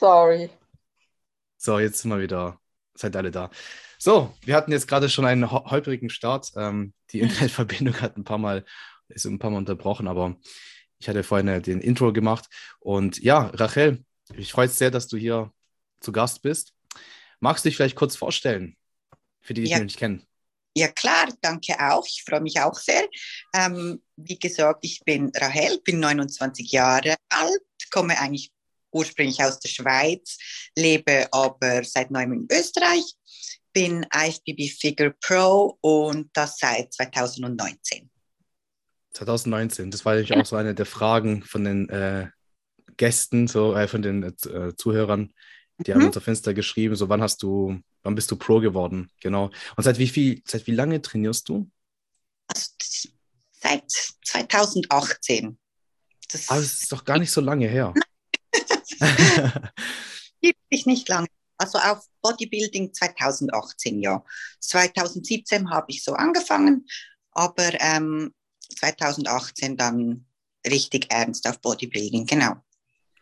Sorry. So, jetzt sind wir wieder. Seid alle da. So, wir hatten jetzt gerade schon einen holprigen Start. Ähm, die Internetverbindung hat ein paar Mal, ist ein paar Mal unterbrochen, aber ich hatte vorhin den Intro gemacht. Und ja, Rachel, ich freue mich sehr, dass du hier zu Gast bist. Magst du dich vielleicht kurz vorstellen, für die, die ja. dich nicht kennen? Ja klar, danke auch. Ich freue mich auch sehr. Ähm, wie gesagt, ich bin Rahel, bin 29 Jahre alt, komme eigentlich ursprünglich aus der Schweiz, lebe aber seit neuem in Österreich, bin IFBB Figure Pro und das seit 2019. 2019, das war natürlich auch so eine der Fragen von den äh, Gästen, so äh, von den äh, Zuhörern. Die mhm. haben uns auf Fenster geschrieben, so wann hast du, wann bist du Pro geworden? Genau. Und seit wie viel, seit wie lange trainierst du? Also, seit 2018. Das, Aber das ist doch gar nicht so lange her. Gibt sich nicht lange. Also auf Bodybuilding 2018, ja. 2017 habe ich so angefangen, aber ähm, 2018 dann richtig ernst auf Bodybuilding, genau.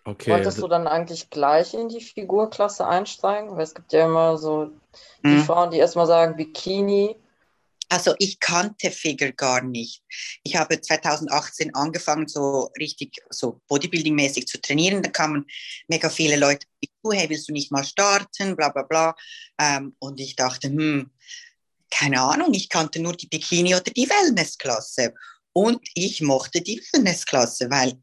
Okay. Wolltest du dann eigentlich gleich in die Figurklasse einsteigen? Weil es gibt ja immer so die mhm. Frauen, die erstmal sagen Bikini. Also ich kannte Figure gar nicht. Ich habe 2018 angefangen, so richtig so Bodybuilding-mäßig zu trainieren. Da kamen mega viele Leute zu, hey, willst du nicht mal starten, bla bla bla. Ähm, und ich dachte, hm, keine Ahnung, ich kannte nur die Bikini- oder die Wellness-Klasse. Und ich mochte die Wellness-Klasse, weil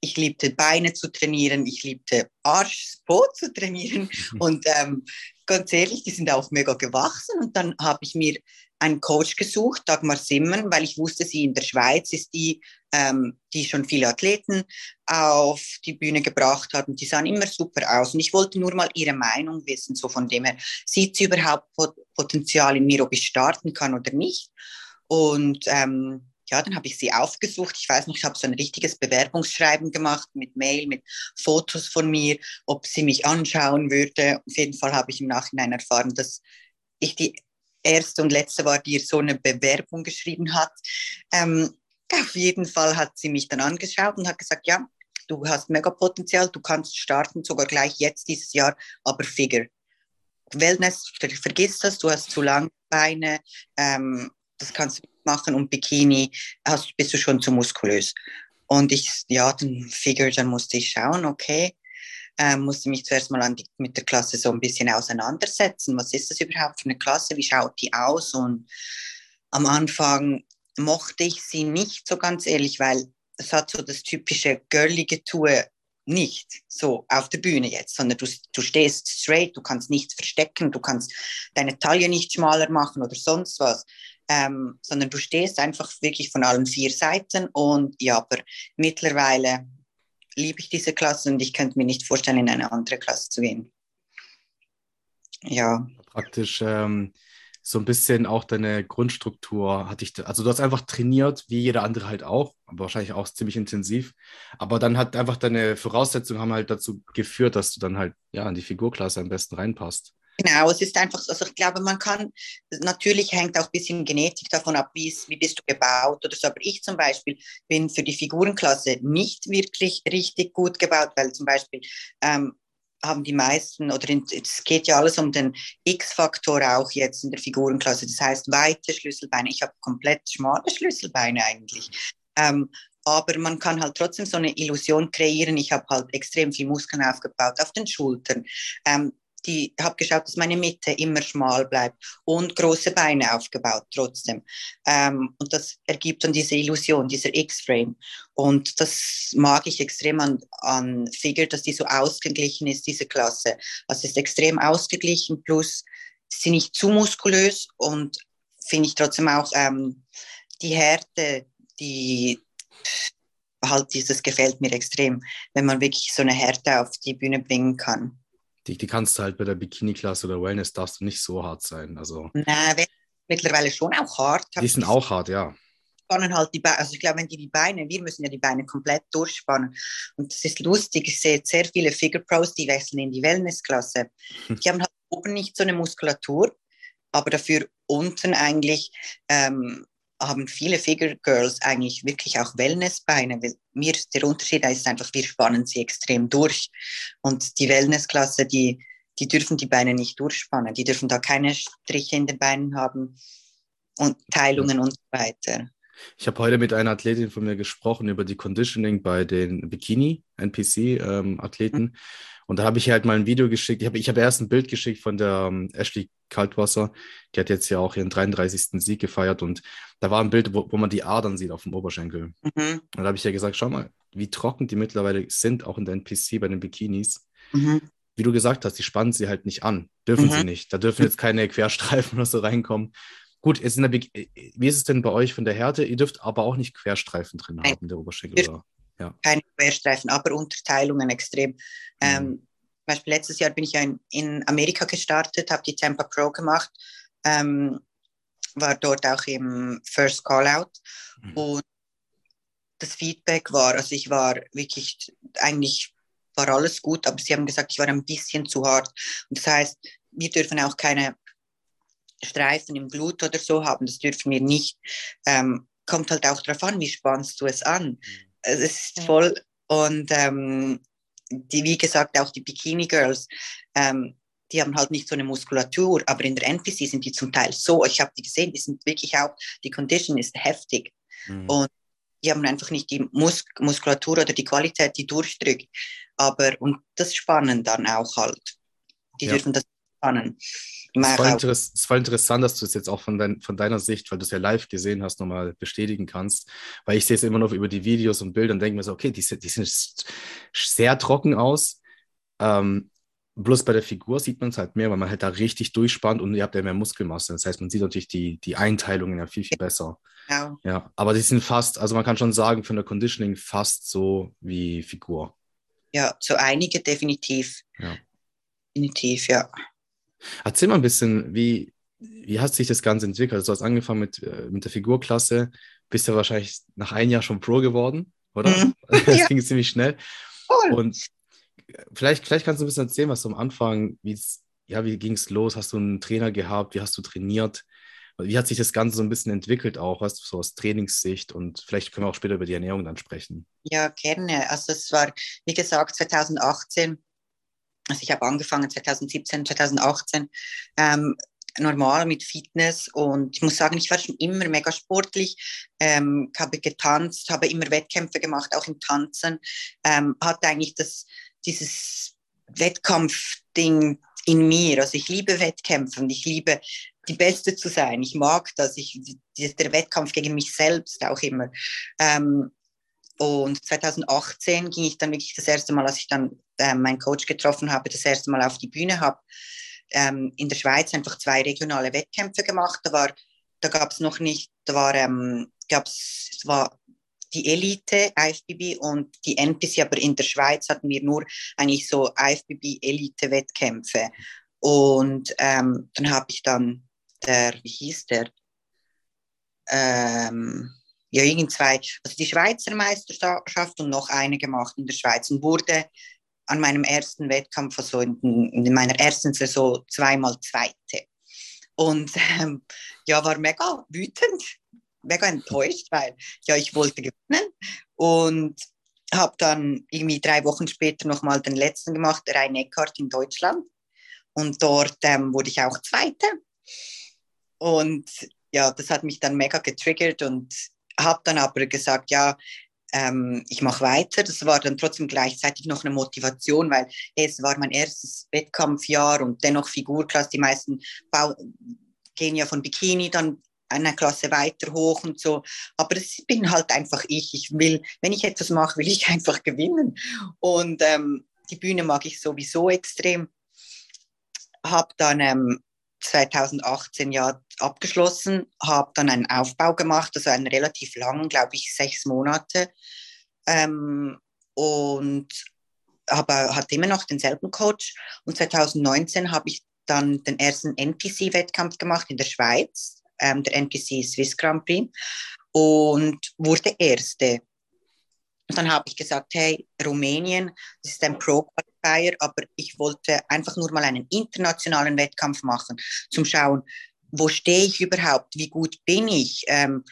ich liebte Beine zu trainieren, ich liebte Arsch, Po zu trainieren und ähm, ganz ehrlich, die sind auch mega gewachsen und dann habe ich mir einen Coach gesucht, Dagmar Simmern, weil ich wusste, sie in der Schweiz ist die, ähm, die schon viele Athleten auf die Bühne gebracht hat und die sahen immer super aus und ich wollte nur mal ihre Meinung wissen, so von dem her, sieht sie überhaupt Potenzial in mir, ob ich starten kann oder nicht und ähm, ja, dann habe ich sie aufgesucht. Ich weiß noch, ich habe so ein richtiges Bewerbungsschreiben gemacht mit Mail, mit Fotos von mir, ob sie mich anschauen würde. Auf jeden Fall habe ich im Nachhinein erfahren, dass ich die erste und letzte war, die so eine Bewerbung geschrieben hat. Ähm, auf jeden Fall hat sie mich dann angeschaut und hat gesagt, ja, du hast mega Potenzial, du kannst starten, sogar gleich jetzt dieses Jahr, aber Figure. Wellness, vergiss das, du hast zu lange Beine, ähm, das kannst du machen und Bikini hast, bist du schon zu muskulös. Und ich, ja, dann Figure, dann musste ich schauen, okay, äh, musste mich zuerst mal die, mit der Klasse so ein bisschen auseinandersetzen. Was ist das überhaupt für eine Klasse? Wie schaut die aus? Und am Anfang mochte ich sie nicht so ganz ehrlich, weil es hat so das typische girlige Tue nicht so auf der Bühne jetzt, sondern du, du stehst straight, du kannst nichts verstecken, du kannst deine Taille nicht schmaler machen oder sonst was ähm, sondern du stehst einfach wirklich von allen vier Seiten und ja, aber mittlerweile liebe ich diese Klasse und ich könnte mir nicht vorstellen, in eine andere Klasse zu gehen. Ja. Praktisch ähm, so ein bisschen auch deine Grundstruktur hatte ich, also du hast einfach trainiert, wie jeder andere halt auch, aber wahrscheinlich auch ziemlich intensiv. Aber dann hat einfach deine Voraussetzungen haben halt dazu geführt, dass du dann halt ja in die Figurklasse am besten reinpasst. Genau, es ist einfach, also ich glaube, man kann, natürlich hängt auch ein bisschen Genetik davon ab, wie, wie bist du gebaut oder so. Aber ich zum Beispiel bin für die Figurenklasse nicht wirklich richtig gut gebaut, weil zum Beispiel ähm, haben die meisten, oder es geht ja alles um den X-Faktor auch jetzt in der Figurenklasse. Das heißt, weite Schlüsselbeine. Ich habe komplett schmale Schlüsselbeine eigentlich. Ähm, aber man kann halt trotzdem so eine Illusion kreieren. Ich habe halt extrem viel Muskeln aufgebaut auf den Schultern. Ähm, die habe geschaut, dass meine Mitte immer schmal bleibt und große Beine aufgebaut trotzdem. Ähm, und das ergibt dann diese Illusion, dieser X-Frame. Und das mag ich extrem an, an Figure, dass die so ausgeglichen ist, diese Klasse. Also ist extrem ausgeglichen, plus sie nicht zu muskulös und finde ich trotzdem auch ähm, die Härte, die halt dieses gefällt mir extrem, wenn man wirklich so eine Härte auf die Bühne bringen kann die, die kannst du halt bei der Bikini-Klasse oder Wellness darfst du nicht so hart sein. Also, Nein, mittlerweile schon auch hart. Die sind auch hart, ja. Spannen halt die Beine, also ich glaube, wenn die die Beine, wir müssen ja die Beine komplett durchspannen. Und das ist lustig, ich sehe sehr viele Figure Pros, die wechseln in die Wellness-Klasse. Die haben halt oben nicht so eine Muskulatur, aber dafür unten eigentlich ähm, haben viele Figure Girls eigentlich wirklich auch Wellnessbeine. Mir der Unterschied ist einfach, wir spannen sie extrem durch. Und die Wellnessklasse, die, die dürfen die Beine nicht durchspannen. Die dürfen da keine Striche in den Beinen haben und Teilungen und so weiter. Ich habe heute mit einer Athletin von mir gesprochen über die Conditioning bei den Bikini-NPC-Athleten. Ähm. Und da habe ich halt mal ein Video geschickt. Ich habe ich hab erst ein Bild geschickt von der ähm, Ashley Kaltwasser. Die hat jetzt ja auch ihren 33. Sieg gefeiert. Und da war ein Bild, wo, wo man die Adern sieht auf dem Oberschenkel. Mhm. Und da habe ich ja gesagt, schau mal, wie trocken die mittlerweile sind, auch in der NPC bei den Bikinis. Mhm. Wie du gesagt hast, die spannen sie halt nicht an. Dürfen mhm. sie nicht. Da dürfen jetzt keine Querstreifen oder so reinkommen. Gut, jetzt in der Be wie ist es denn bei euch von der Härte? Ihr dürft aber auch nicht Querstreifen drin Nein. haben, der Oberschenkel. Oder? Ja. Keine Querstreifen, aber Unterteilungen extrem. Mhm. Ähm, zum Beispiel letztes Jahr bin ich ja in, in Amerika gestartet, habe die Tampa Pro gemacht, ähm, war dort auch im First Callout mhm. und das Feedback war, also ich war wirklich, eigentlich war alles gut, aber sie haben gesagt, ich war ein bisschen zu hart. Und das heißt, wir dürfen auch keine Streifen im Blut oder so haben, das dürfen wir nicht. Ähm, kommt halt auch darauf an, wie spannst du es an. Mhm. Es ist voll und ähm, die, wie gesagt, auch die Bikini Girls, ähm, die haben halt nicht so eine Muskulatur, aber in der NPC sind die zum Teil so, ich habe die gesehen, die sind wirklich auch, die Condition ist heftig. Mhm. Und die haben einfach nicht die Mus Muskulatur oder die Qualität, die durchdrückt. Aber, und das Spannend dann auch halt. Die ja. dürfen das spannen. Es war, es war, interessant, dass du es jetzt auch von, dein, von deiner Sicht, weil du es ja live gesehen hast, nochmal bestätigen kannst. Weil ich sehe es immer noch über die Videos und Bilder und denke mir so, okay, die, die sehen sehr trocken aus. Ähm, bloß bei der Figur sieht man es halt mehr, weil man halt da richtig durchspannt und ihr habt ja mehr Muskelmasse. Das heißt, man sieht natürlich die, die Einteilungen ja viel, viel besser. Ja. ja. Aber die sind fast, also man kann schon sagen, von der Conditioning fast so wie Figur. Ja, so einige definitiv. Ja. Definitiv, ja. Erzähl mal ein bisschen, wie, wie hat sich das Ganze entwickelt? Also du hast angefangen mit, äh, mit der Figurklasse, bist ja wahrscheinlich nach einem Jahr schon Pro geworden, oder? Mhm. Das ja. ging ziemlich schnell. Cool. Und vielleicht, vielleicht kannst du ein bisschen erzählen, was du am Anfang, ja, wie ging es los? Hast du einen Trainer gehabt? Wie hast du trainiert? Wie hat sich das Ganze so ein bisschen entwickelt auch, weißt du, so aus Trainingssicht und vielleicht können wir auch später über die Ernährung dann sprechen. Ja, gerne. Also es war, wie gesagt, 2018 also ich habe angefangen 2017, 2018 ähm, normal mit Fitness und ich muss sagen, ich war schon immer mega sportlich, ähm, habe getanzt, habe immer Wettkämpfe gemacht, auch im Tanzen, ähm, hatte eigentlich das, dieses Wettkampfding in mir. Also ich liebe Wettkämpfe und ich liebe die Beste zu sein. Ich mag das, ich, der Wettkampf gegen mich selbst auch immer. Ähm, und 2018 ging ich dann wirklich das erste Mal, als ich dann äh, meinen Coach getroffen habe, das erste Mal auf die Bühne habe, ähm, in der Schweiz einfach zwei regionale Wettkämpfe gemacht. Da war, da gab es noch nicht, da war, ähm, gab's, es war die Elite IFBB und die NPC, aber in der Schweiz hatten wir nur eigentlich so IFBB Elite Wettkämpfe. Und ähm, dann habe ich dann der, wie hieß der? Ähm, ja, irgend zwei, also die Schweizer Meisterschaft und noch eine gemacht in der Schweiz und wurde an meinem ersten Wettkampf, also in, in meiner ersten Saison, zweimal Zweite. Und ähm, ja, war mega wütend, mega enttäuscht, weil ja, ich wollte gewinnen und habe dann irgendwie drei Wochen später nochmal den letzten gemacht, Rhein Eckart in Deutschland. Und dort ähm, wurde ich auch Zweite. Und ja, das hat mich dann mega getriggert und habe dann aber gesagt, ja, ähm, ich mache weiter. Das war dann trotzdem gleichzeitig noch eine Motivation, weil es war mein erstes Wettkampfjahr und dennoch Figurklasse. Die meisten Bau gehen ja von Bikini dann eine Klasse weiter hoch und so. Aber das bin halt einfach ich. Ich will, wenn ich etwas mache, will ich einfach gewinnen. Und ähm, die Bühne mag ich sowieso extrem. Habe dann ähm, 2018 ja abgeschlossen, habe dann einen Aufbau gemacht, also einen relativ langen, glaube ich, sechs Monate. Ähm, und habe, hatte immer noch denselben Coach. Und 2019 habe ich dann den ersten NPC-Wettkampf gemacht in der Schweiz, ähm, der NPC Swiss Grand Prix, und wurde Erste. Und dann habe ich gesagt, hey, Rumänien, das ist ein Pro-Qualifier, aber ich wollte einfach nur mal einen internationalen Wettkampf machen, zum Schauen, wo stehe ich überhaupt, wie gut bin ich. Ähm,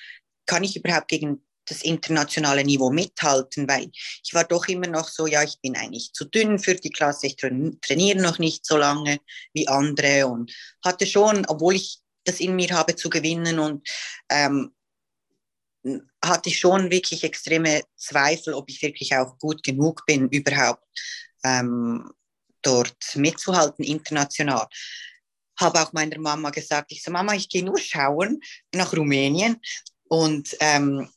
kann ich überhaupt gegen das internationale Niveau mithalten, weil ich war doch immer noch so, ja, ich bin eigentlich zu dünn für die Klasse, ich trainiere noch nicht so lange wie andere und hatte schon, obwohl ich das in mir habe zu gewinnen und ähm, hatte ich schon wirklich extreme Zweifel, ob ich wirklich auch gut genug bin, überhaupt ähm, dort mitzuhalten international. Habe auch meiner Mama gesagt, ich so, Mama, ich gehe nur schauen nach Rumänien und ähm,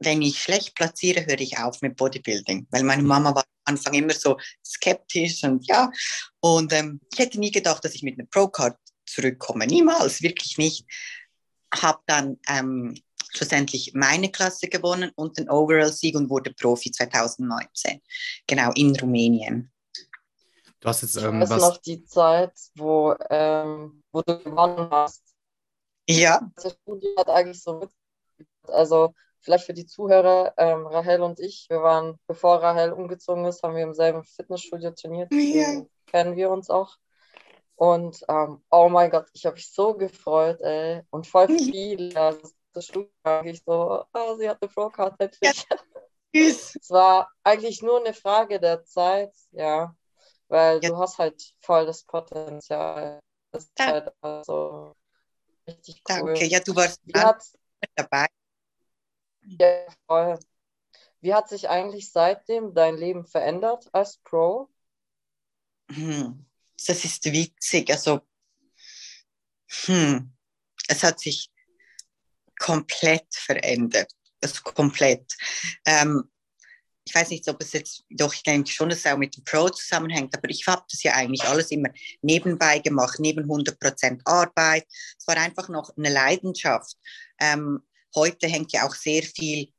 wenn ich schlecht platziere, höre ich auf mit Bodybuilding, weil meine Mama war am Anfang immer so skeptisch und ja, und ähm, ich hätte nie gedacht, dass ich mit einer Pro-Card zurückkomme, niemals, wirklich nicht. Habe dann ähm, schlussendlich meine Klasse gewonnen und den Overall-Sieg und wurde Profi 2019, genau in Rumänien. Du hast jetzt ähm, ich weiß was... noch die Zeit, wo, ähm, wo du gewonnen hast. Ja. Das Studio hat eigentlich so mit, also vielleicht für die Zuhörer, ähm, Rahel und ich, wir waren, bevor Rahel umgezogen ist, haben wir im selben Fitnessstudio trainiert. Ja. Kennen wir uns auch. Und ähm, oh mein Gott, ich habe mich so gefreut, ey. Und voll viel. Also, das Studio eigentlich so, oh, sie hat eine Pro-Card endlich. Ja. es war eigentlich nur eine Frage der Zeit, ja. Weil ja. du hast halt voll das Potenzial. Das ist ja. halt also richtig cool. Danke, ja, du warst dabei. Ja, voll. Wie hat sich eigentlich seitdem dein Leben verändert als Pro? Hm, das ist witzig. Also, hm, es hat sich komplett verändert. Also komplett. Ähm, ich weiß nicht, ob es jetzt, doch ich denke schon, dass es auch mit dem Pro zusammenhängt, aber ich habe das ja eigentlich alles immer nebenbei gemacht, neben 100% Arbeit. Es war einfach noch eine Leidenschaft. Ähm, heute hängt ja auch sehr viel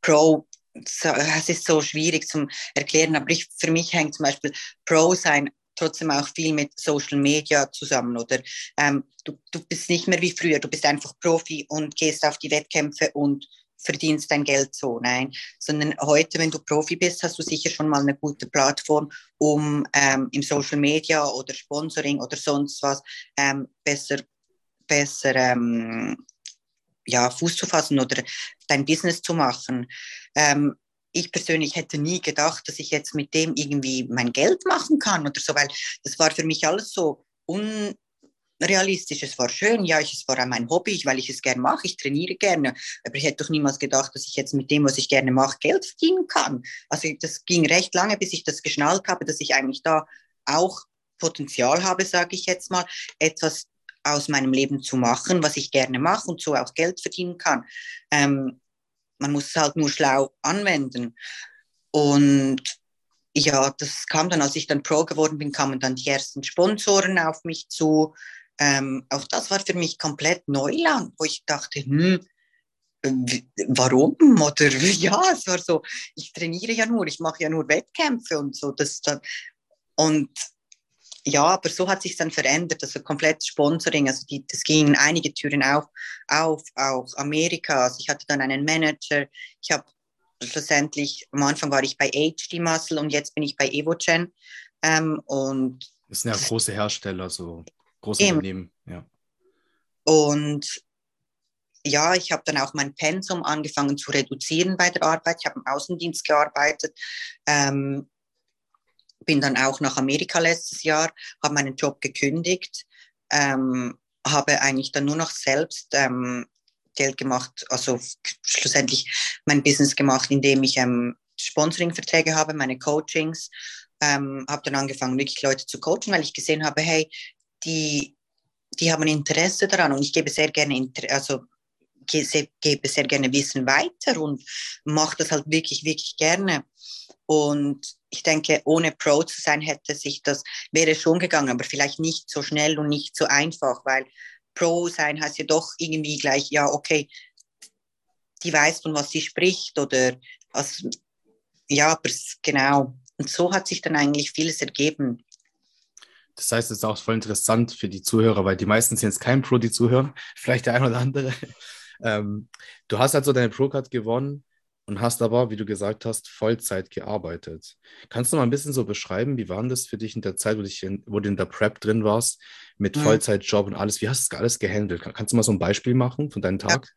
Pro, es ist so schwierig zu erklären, aber ich, für mich hängt zum Beispiel Pro sein trotzdem auch viel mit Social Media zusammen oder? Ähm, du, du bist nicht mehr wie früher, du bist einfach Profi und gehst auf die Wettkämpfe und verdienst dein Geld so, nein, sondern heute, wenn du Profi bist, hast du sicher schon mal eine gute Plattform, um ähm, im Social Media oder Sponsoring oder sonst was ähm, besser, besser ähm, ja, Fuß zu fassen oder dein Business zu machen. Ähm, ich persönlich hätte nie gedacht, dass ich jetzt mit dem irgendwie mein Geld machen kann oder so, weil das war für mich alles so unrealistisch. Es war schön, ja, es war mein Hobby, weil ich es gerne mache, ich trainiere gerne, aber ich hätte doch niemals gedacht, dass ich jetzt mit dem, was ich gerne mache, Geld verdienen kann. Also das ging recht lange, bis ich das geschnallt habe, dass ich eigentlich da auch Potenzial habe, sage ich jetzt mal, etwas aus meinem Leben zu machen, was ich gerne mache und so auch Geld verdienen kann. Ähm, man muss es halt nur schlau anwenden. Und ja, das kam dann, als ich dann Pro geworden bin, kamen dann die ersten Sponsoren auf mich zu. Ähm, auch das war für mich komplett Neuland, wo ich dachte, hm, warum? Oder ja, es war so, ich trainiere ja nur, ich mache ja nur Wettkämpfe und so. Das und ja, aber so hat sich dann verändert, also komplett Sponsoring, also die, das gingen einige Türen auf, auf, auch Amerika, also ich hatte dann einen Manager, ich habe schlussendlich, am Anfang war ich bei HD Muscle und jetzt bin ich bei Evogen ähm, und das sind ja große Hersteller, so große eben. Unternehmen, ja. Und ja, ich habe dann auch mein Pensum angefangen zu reduzieren bei der Arbeit. Ich habe im Außendienst gearbeitet. Ähm, bin dann auch nach Amerika letztes Jahr, habe meinen Job gekündigt, ähm, habe eigentlich dann nur noch selbst ähm, Geld gemacht, also schlussendlich mein Business gemacht, indem ich ähm, Sponsoring-Verträge habe, meine Coachings, ähm, habe dann angefangen, wirklich Leute zu coachen, weil ich gesehen habe, hey, die, die haben Interesse daran und ich gebe sehr gerne, also gebe sehr gerne Wissen weiter und mache das halt wirklich, wirklich gerne. Und ich denke, ohne Pro zu sein, hätte sich das, wäre schon gegangen, aber vielleicht nicht so schnell und nicht so einfach, weil Pro sein heißt ja doch irgendwie gleich, ja, okay, die weiß, von was sie spricht oder was, ja, aber genau. Und so hat sich dann eigentlich vieles ergeben. Das heißt, es ist auch voll interessant für die Zuhörer, weil die meisten sind jetzt kein Pro, die zuhören, vielleicht der ein oder andere. Ähm, du hast also deine Pro-Card gewonnen und hast aber, wie du gesagt hast, Vollzeit gearbeitet. Kannst du mal ein bisschen so beschreiben, wie war das für dich in der Zeit, wo, in, wo du in der Prep drin warst, mit mhm. Vollzeitjob und alles? Wie hast du das alles gehandelt? Kannst du mal so ein Beispiel machen von deinem Tag?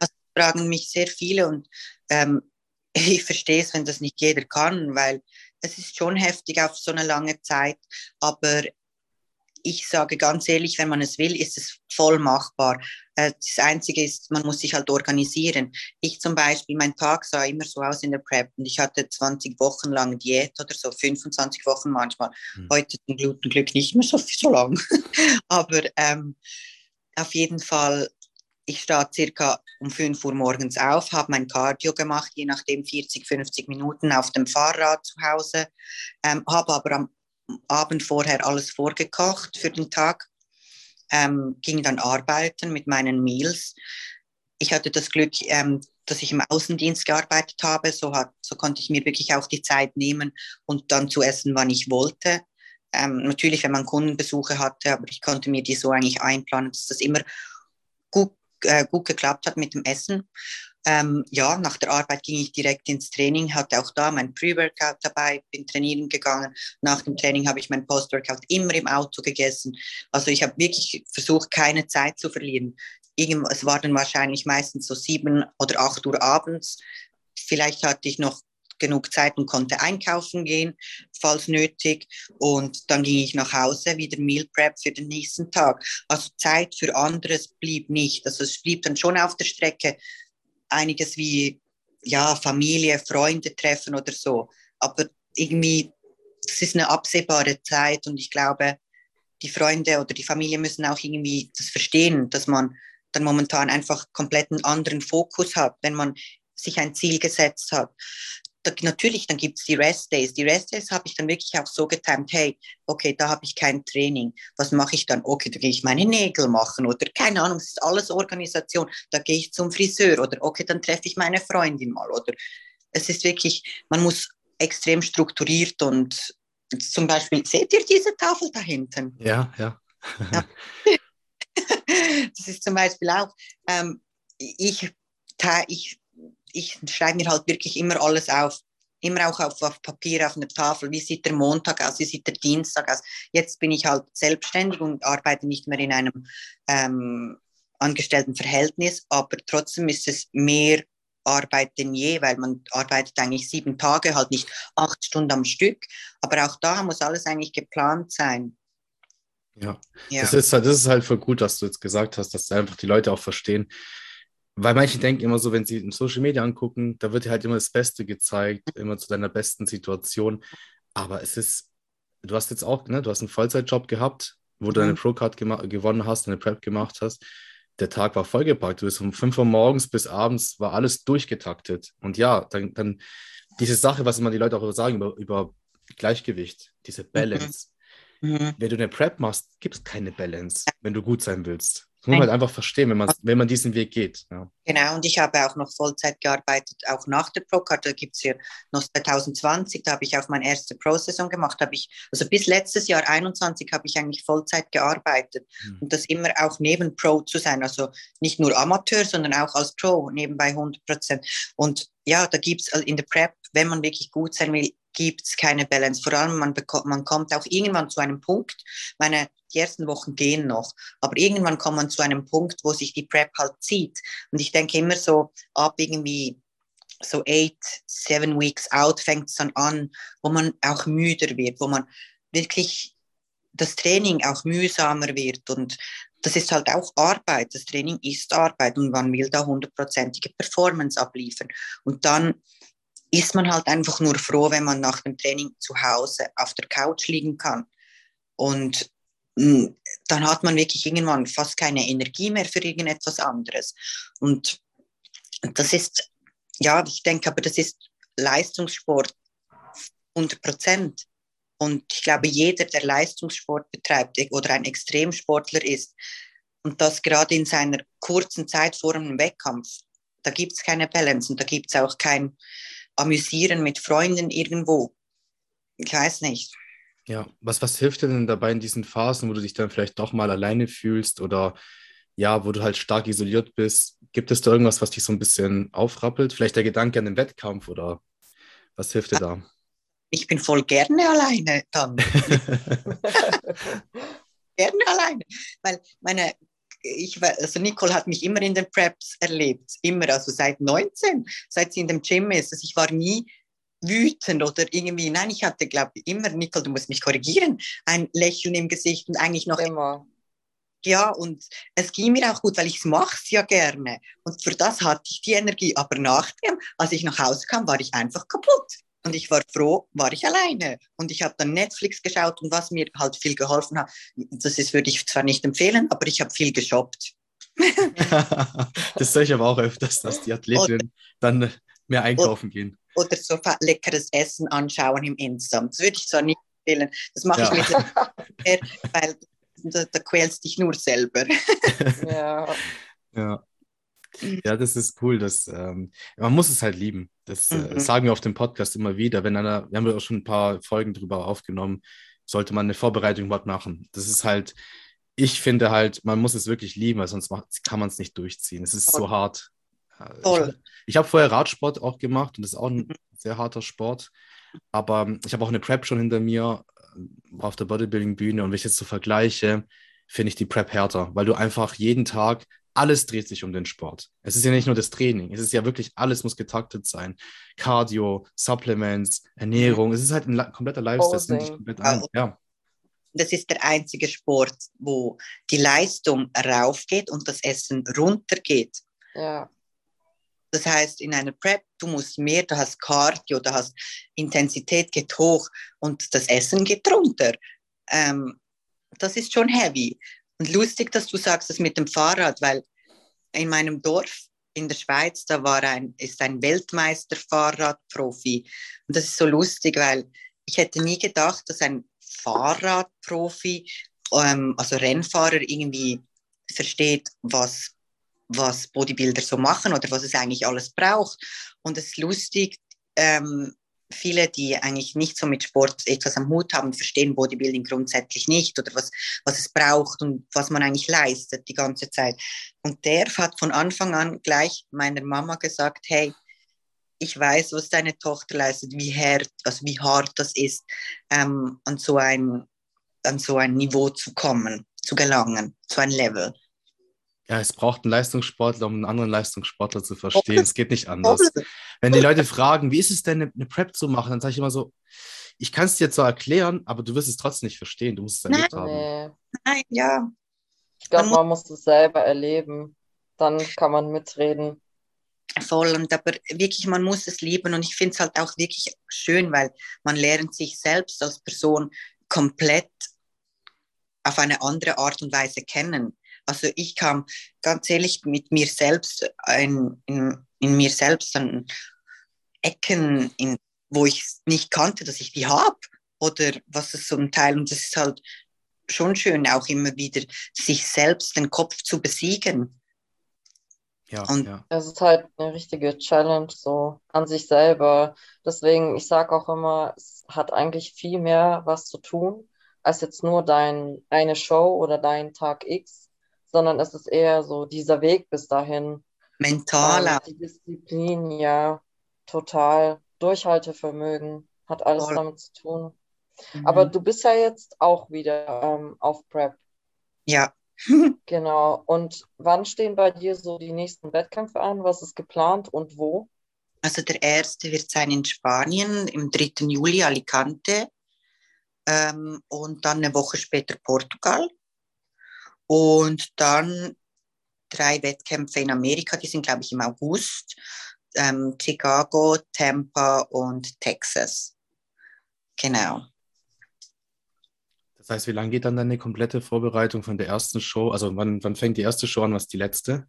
Ja. fragen mich sehr viele und ähm, ich verstehe es, wenn das nicht jeder kann, weil es ist schon heftig auf so eine lange Zeit, aber ich sage ganz ehrlich, wenn man es will, ist es voll machbar. Äh, das Einzige ist, man muss sich halt organisieren. Ich zum Beispiel, mein Tag sah immer so aus in der Prep und ich hatte 20 Wochen lang Diät oder so, 25 Wochen manchmal. Mhm. Heute zum Glück nicht mehr so, so lang. Aber ähm, auf jeden Fall, ich stehe circa um 5 Uhr morgens auf, habe mein Cardio gemacht, je nachdem 40, 50 Minuten auf dem Fahrrad zu Hause, ähm, habe aber am Abend vorher alles vorgekocht für den Tag, ähm, ging dann arbeiten mit meinen Meals. Ich hatte das Glück, ähm, dass ich im Außendienst gearbeitet habe, so, hat, so konnte ich mir wirklich auch die Zeit nehmen und dann zu essen, wann ich wollte. Ähm, natürlich, wenn man Kundenbesuche hatte, aber ich konnte mir die so eigentlich einplanen, dass das immer gut, äh, gut geklappt hat mit dem Essen. Ähm, ja, nach der Arbeit ging ich direkt ins Training, hatte auch da mein Pre-Workout dabei, bin trainieren gegangen. Nach dem Training habe ich mein Post-Workout immer im Auto gegessen. Also ich habe wirklich versucht, keine Zeit zu verlieren. Es war dann wahrscheinlich meistens so sieben oder acht Uhr abends. Vielleicht hatte ich noch genug Zeit und konnte einkaufen gehen, falls nötig. Und dann ging ich nach Hause, wieder Meal Prep für den nächsten Tag. Also Zeit für anderes blieb nicht. Also es blieb dann schon auf der Strecke einiges wie ja, Familie, Freunde treffen oder so. Aber irgendwie, das ist eine absehbare Zeit und ich glaube, die Freunde oder die Familie müssen auch irgendwie das verstehen, dass man dann momentan einfach komplett einen anderen Fokus hat, wenn man sich ein Ziel gesetzt hat da, natürlich, dann gibt es die Rest Days. Die Rest Days habe ich dann wirklich auch so getimt, hey, okay, da habe ich kein Training. Was mache ich dann? Okay, da gehe ich meine Nägel machen oder keine Ahnung, es ist alles Organisation. Da gehe ich zum Friseur oder okay, dann treffe ich meine Freundin mal oder es ist wirklich, man muss extrem strukturiert und zum Beispiel, seht ihr diese Tafel da hinten? Ja, ja. ja. das ist zum Beispiel auch, ähm, ich, ich ich schreibe mir halt wirklich immer alles auf. Immer auch auf, auf Papier, auf einer Tafel. Wie sieht der Montag aus? Wie sieht der Dienstag aus? Jetzt bin ich halt selbstständig und arbeite nicht mehr in einem ähm, Angestelltenverhältnis, aber trotzdem ist es mehr Arbeit denn je, weil man arbeitet eigentlich sieben Tage, halt nicht acht Stunden am Stück. Aber auch da muss alles eigentlich geplant sein. Ja, ja. Das, ist halt, das ist halt voll gut, dass du jetzt gesagt hast, dass einfach die Leute auch verstehen, weil manche denken immer so, wenn sie in Social Media angucken, da wird dir halt immer das Beste gezeigt, immer zu deiner besten Situation. Aber es ist, du hast jetzt auch, ne, du hast einen Vollzeitjob gehabt, wo mhm. du deine mhm. Pro-Card gewonnen hast, eine Prep gemacht hast. Der Tag war vollgepackt. Du bist um 5 Uhr morgens bis abends, war alles durchgetaktet. Und ja, dann, dann diese Sache, was immer die Leute auch sagen über, über Gleichgewicht, diese mhm. Balance. Mhm. Wenn du eine Prep machst, gibt es keine Balance, wenn du gut sein willst. Das muss man halt einfach verstehen, wenn man, wenn man diesen Weg geht. Ja. Genau, und ich habe auch noch Vollzeit gearbeitet, auch nach der Pro-Card. Da gibt es hier noch 2020, da habe ich auch meine erste Pro-Saison gemacht. Habe ich, also bis letztes Jahr, 21, habe ich eigentlich Vollzeit gearbeitet. Mhm. Und das immer auch neben Pro zu sein. Also nicht nur Amateur, sondern auch als Pro, nebenbei 100 Prozent. Und ja, da gibt es äh, in der Prep, wenn man wirklich gut sein will, gibt es keine Balance. Vor allem, man, bekommt, man kommt auch irgendwann zu einem Punkt, meine, die ersten Wochen gehen noch, aber irgendwann kommt man zu einem Punkt, wo sich die Prep halt zieht. Und ich denke immer so, ab irgendwie so eight, seven weeks out fängt es dann an, wo man auch müder wird, wo man wirklich das Training auch mühsamer wird und das ist halt auch Arbeit. Das Training ist Arbeit und man will da hundertprozentige Performance abliefern. Und dann ist man halt einfach nur froh, wenn man nach dem Training zu Hause auf der Couch liegen kann. Und mm, dann hat man wirklich irgendwann fast keine Energie mehr für irgendetwas anderes. Und das ist, ja, ich denke aber, das ist Leistungssport 100 Prozent. Und ich glaube, jeder, der Leistungssport betreibt oder ein Extremsportler ist, und das gerade in seiner kurzen Zeit vor einem Wettkampf, da gibt es keine Balance und da gibt es auch kein, amüsieren mit Freunden irgendwo. Ich weiß nicht. Ja, was, was hilft dir denn dabei in diesen Phasen, wo du dich dann vielleicht doch mal alleine fühlst oder ja, wo du halt stark isoliert bist? Gibt es da irgendwas, was dich so ein bisschen aufrappelt? Vielleicht der Gedanke an den Wettkampf oder was hilft dir da? Ich bin voll gerne alleine dann. gerne alleine. Weil meine, ich, also Nicole hat mich immer in den Preps erlebt, immer, also seit 19, seit sie in dem Gym ist. Also ich war nie wütend oder irgendwie, nein, ich hatte, glaube ich, immer, Nicole, du musst mich korrigieren, ein Lächeln im Gesicht und eigentlich noch immer. Ja, und es ging mir auch gut, weil ich es mache ja gerne. Und für das hatte ich die Energie. Aber nachdem, als ich nach Hause kam, war ich einfach kaputt. Und ich war froh, war ich alleine. Und ich habe dann Netflix geschaut und was mir halt viel geholfen hat, das ist, würde ich zwar nicht empfehlen, aber ich habe viel geshoppt. das sage ich aber auch öfters, dass die Athletinnen dann mehr einkaufen oder, gehen. Oder so leckeres Essen anschauen im Instagram. Das würde ich zwar nicht empfehlen. Das mache ja. ich mit, weil da, da quälst dich nur selber. ja. Ja. Ja, das ist cool. Das, ähm, man muss es halt lieben. Das äh, mhm. sagen wir auf dem Podcast immer wieder. Wenn einer, wir haben ja auch schon ein paar Folgen drüber aufgenommen, sollte man eine Vorbereitung überhaupt machen. Das ist halt, ich finde halt, man muss es wirklich lieben, weil sonst macht, kann man es nicht durchziehen. Es ist so hart. Voll. Ich, ich habe vorher Radsport auch gemacht und das ist auch ein mhm. sehr harter Sport. Aber ich habe auch eine Prep schon hinter mir äh, auf der Bodybuilding-Bühne und wenn ich jetzt so vergleiche, finde ich die Prep härter, weil du einfach jeden Tag alles dreht sich um den Sport. Es ist ja nicht nur das Training, es ist ja wirklich, alles muss getaktet sein. Cardio, Supplements, Ernährung, es ist halt ein kompletter Lifestyle. Das, komplett ein. Ja. das ist der einzige Sport, wo die Leistung raufgeht und das Essen runtergeht. Ja. Das heißt, in einer Prep, du musst mehr, du hast Cardio, du hast Intensität geht hoch und das Essen geht runter. Ähm, das ist schon heavy. Und lustig, dass du sagst, das mit dem Fahrrad, weil in meinem Dorf in der Schweiz, da war ein, ist ein Weltmeister-Fahrradprofi. Und das ist so lustig, weil ich hätte nie gedacht, dass ein Fahrradprofi, ähm, also Rennfahrer, irgendwie versteht, was, was Bodybuilder so machen oder was es eigentlich alles braucht. Und es ist lustig, ähm, viele, die eigentlich nicht so mit Sport etwas am Hut haben, verstehen Bodybuilding grundsätzlich nicht oder was, was es braucht und was man eigentlich leistet die ganze Zeit. Und der hat von Anfang an gleich meiner Mama gesagt, hey, ich weiß, was deine Tochter leistet, wie hart, also wie hart das ist, ähm, an, so ein, an so ein Niveau zu kommen, zu gelangen, zu ein Level. Ja, es braucht einen Leistungssportler, um einen anderen Leistungssportler zu verstehen. Es geht nicht anders. Wenn die Leute fragen, wie ist es denn, eine Prep zu machen, dann sage ich immer so, ich kann es dir zwar erklären, aber du wirst es trotzdem nicht verstehen. Du musst es erlebt Nein. haben. Nein, ja. Ich glaube, man muss es selber erleben. Dann kann man mitreden. Voll. Und aber wirklich, man muss es lieben. Und ich finde es halt auch wirklich schön, weil man lernt sich selbst als Person komplett auf eine andere Art und Weise kennen. Also ich kam ganz ehrlich mit mir selbst in, in, in mir selbst an Ecken, in, wo ich nicht kannte, dass ich die habe oder was es zum Teil und das ist halt schon schön, auch immer wieder sich selbst den Kopf zu besiegen. Ja, und ja. es ist halt eine richtige Challenge so an sich selber. Deswegen, ich sage auch immer, es hat eigentlich viel mehr was zu tun, als jetzt nur dein, eine Show oder dein Tag X sondern es ist eher so dieser Weg bis dahin. Mentaler. Ähm, die Disziplin, ja, total. Durchhaltevermögen hat alles Voll. damit zu tun. Mhm. Aber du bist ja jetzt auch wieder ähm, auf Prep. Ja. genau. Und wann stehen bei dir so die nächsten Wettkämpfe an? Was ist geplant und wo? Also der erste wird sein in Spanien im 3. Juli Alicante ähm, und dann eine Woche später Portugal. Und dann drei Wettkämpfe in Amerika, die sind, glaube ich, im August. Ähm, Chicago, Tampa und Texas. Genau. Das heißt, wie lange geht dann deine komplette Vorbereitung von der ersten Show? Also wann, wann fängt die erste Show an, was die letzte?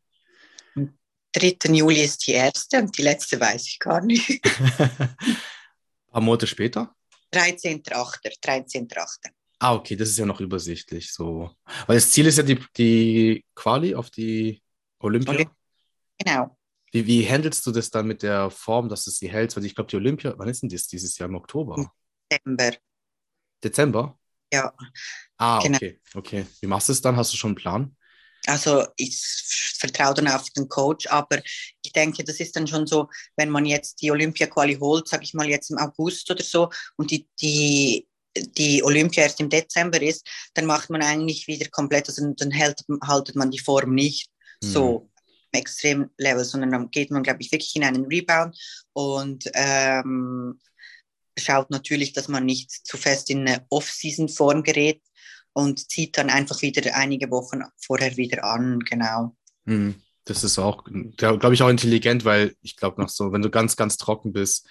Am 3. Juli ist die erste und die letzte weiß ich gar nicht. Ein paar Monate später? 13.8. 13.8. Ah, okay, das ist ja noch übersichtlich. So. Weil das Ziel ist ja die, die Quali auf die Olympia. Genau. Wie, wie handelst du das dann mit der Form, dass du sie hältst? Weil ich glaube, die Olympia, wann ist denn das dieses Jahr? Im Oktober? Dezember. Dezember? Ja. Ah, genau. okay. okay. Wie machst du es dann? Hast du schon einen Plan? Also ich vertraue dann auf den Coach, aber ich denke, das ist dann schon so, wenn man jetzt die Olympia-Quali holt, sage ich mal jetzt im August oder so, und die, die die Olympia erst im Dezember ist, dann macht man eigentlich wieder komplett, also dann hält, haltet man die Form nicht mhm. so extrem Level, sondern dann geht man, glaube ich, wirklich in einen Rebound und ähm, schaut natürlich, dass man nicht zu fest in eine Off-Season-Form gerät und zieht dann einfach wieder einige Wochen vorher wieder an, genau. Mhm. Das ist auch, glaube ich, auch intelligent, weil ich glaube noch so, wenn du ganz, ganz trocken bist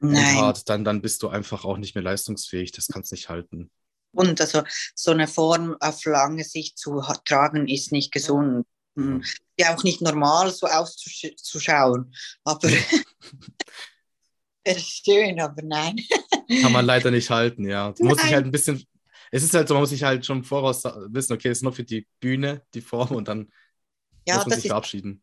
Nein. und hart, dann, dann bist du einfach auch nicht mehr leistungsfähig. Das kannst nicht halten. Und also so eine Form auf lange Sicht zu tragen, ist nicht gesund. Mhm. Ja, auch nicht normal, so auszuschauen. Aber wäre schön, aber nein. Kann man leider nicht halten, ja. Du musst dich halt ein bisschen, es ist halt so, man muss sich halt schon voraus wissen, okay, es ist nur für die Bühne, die Form und dann ja, muss man sich verabschieden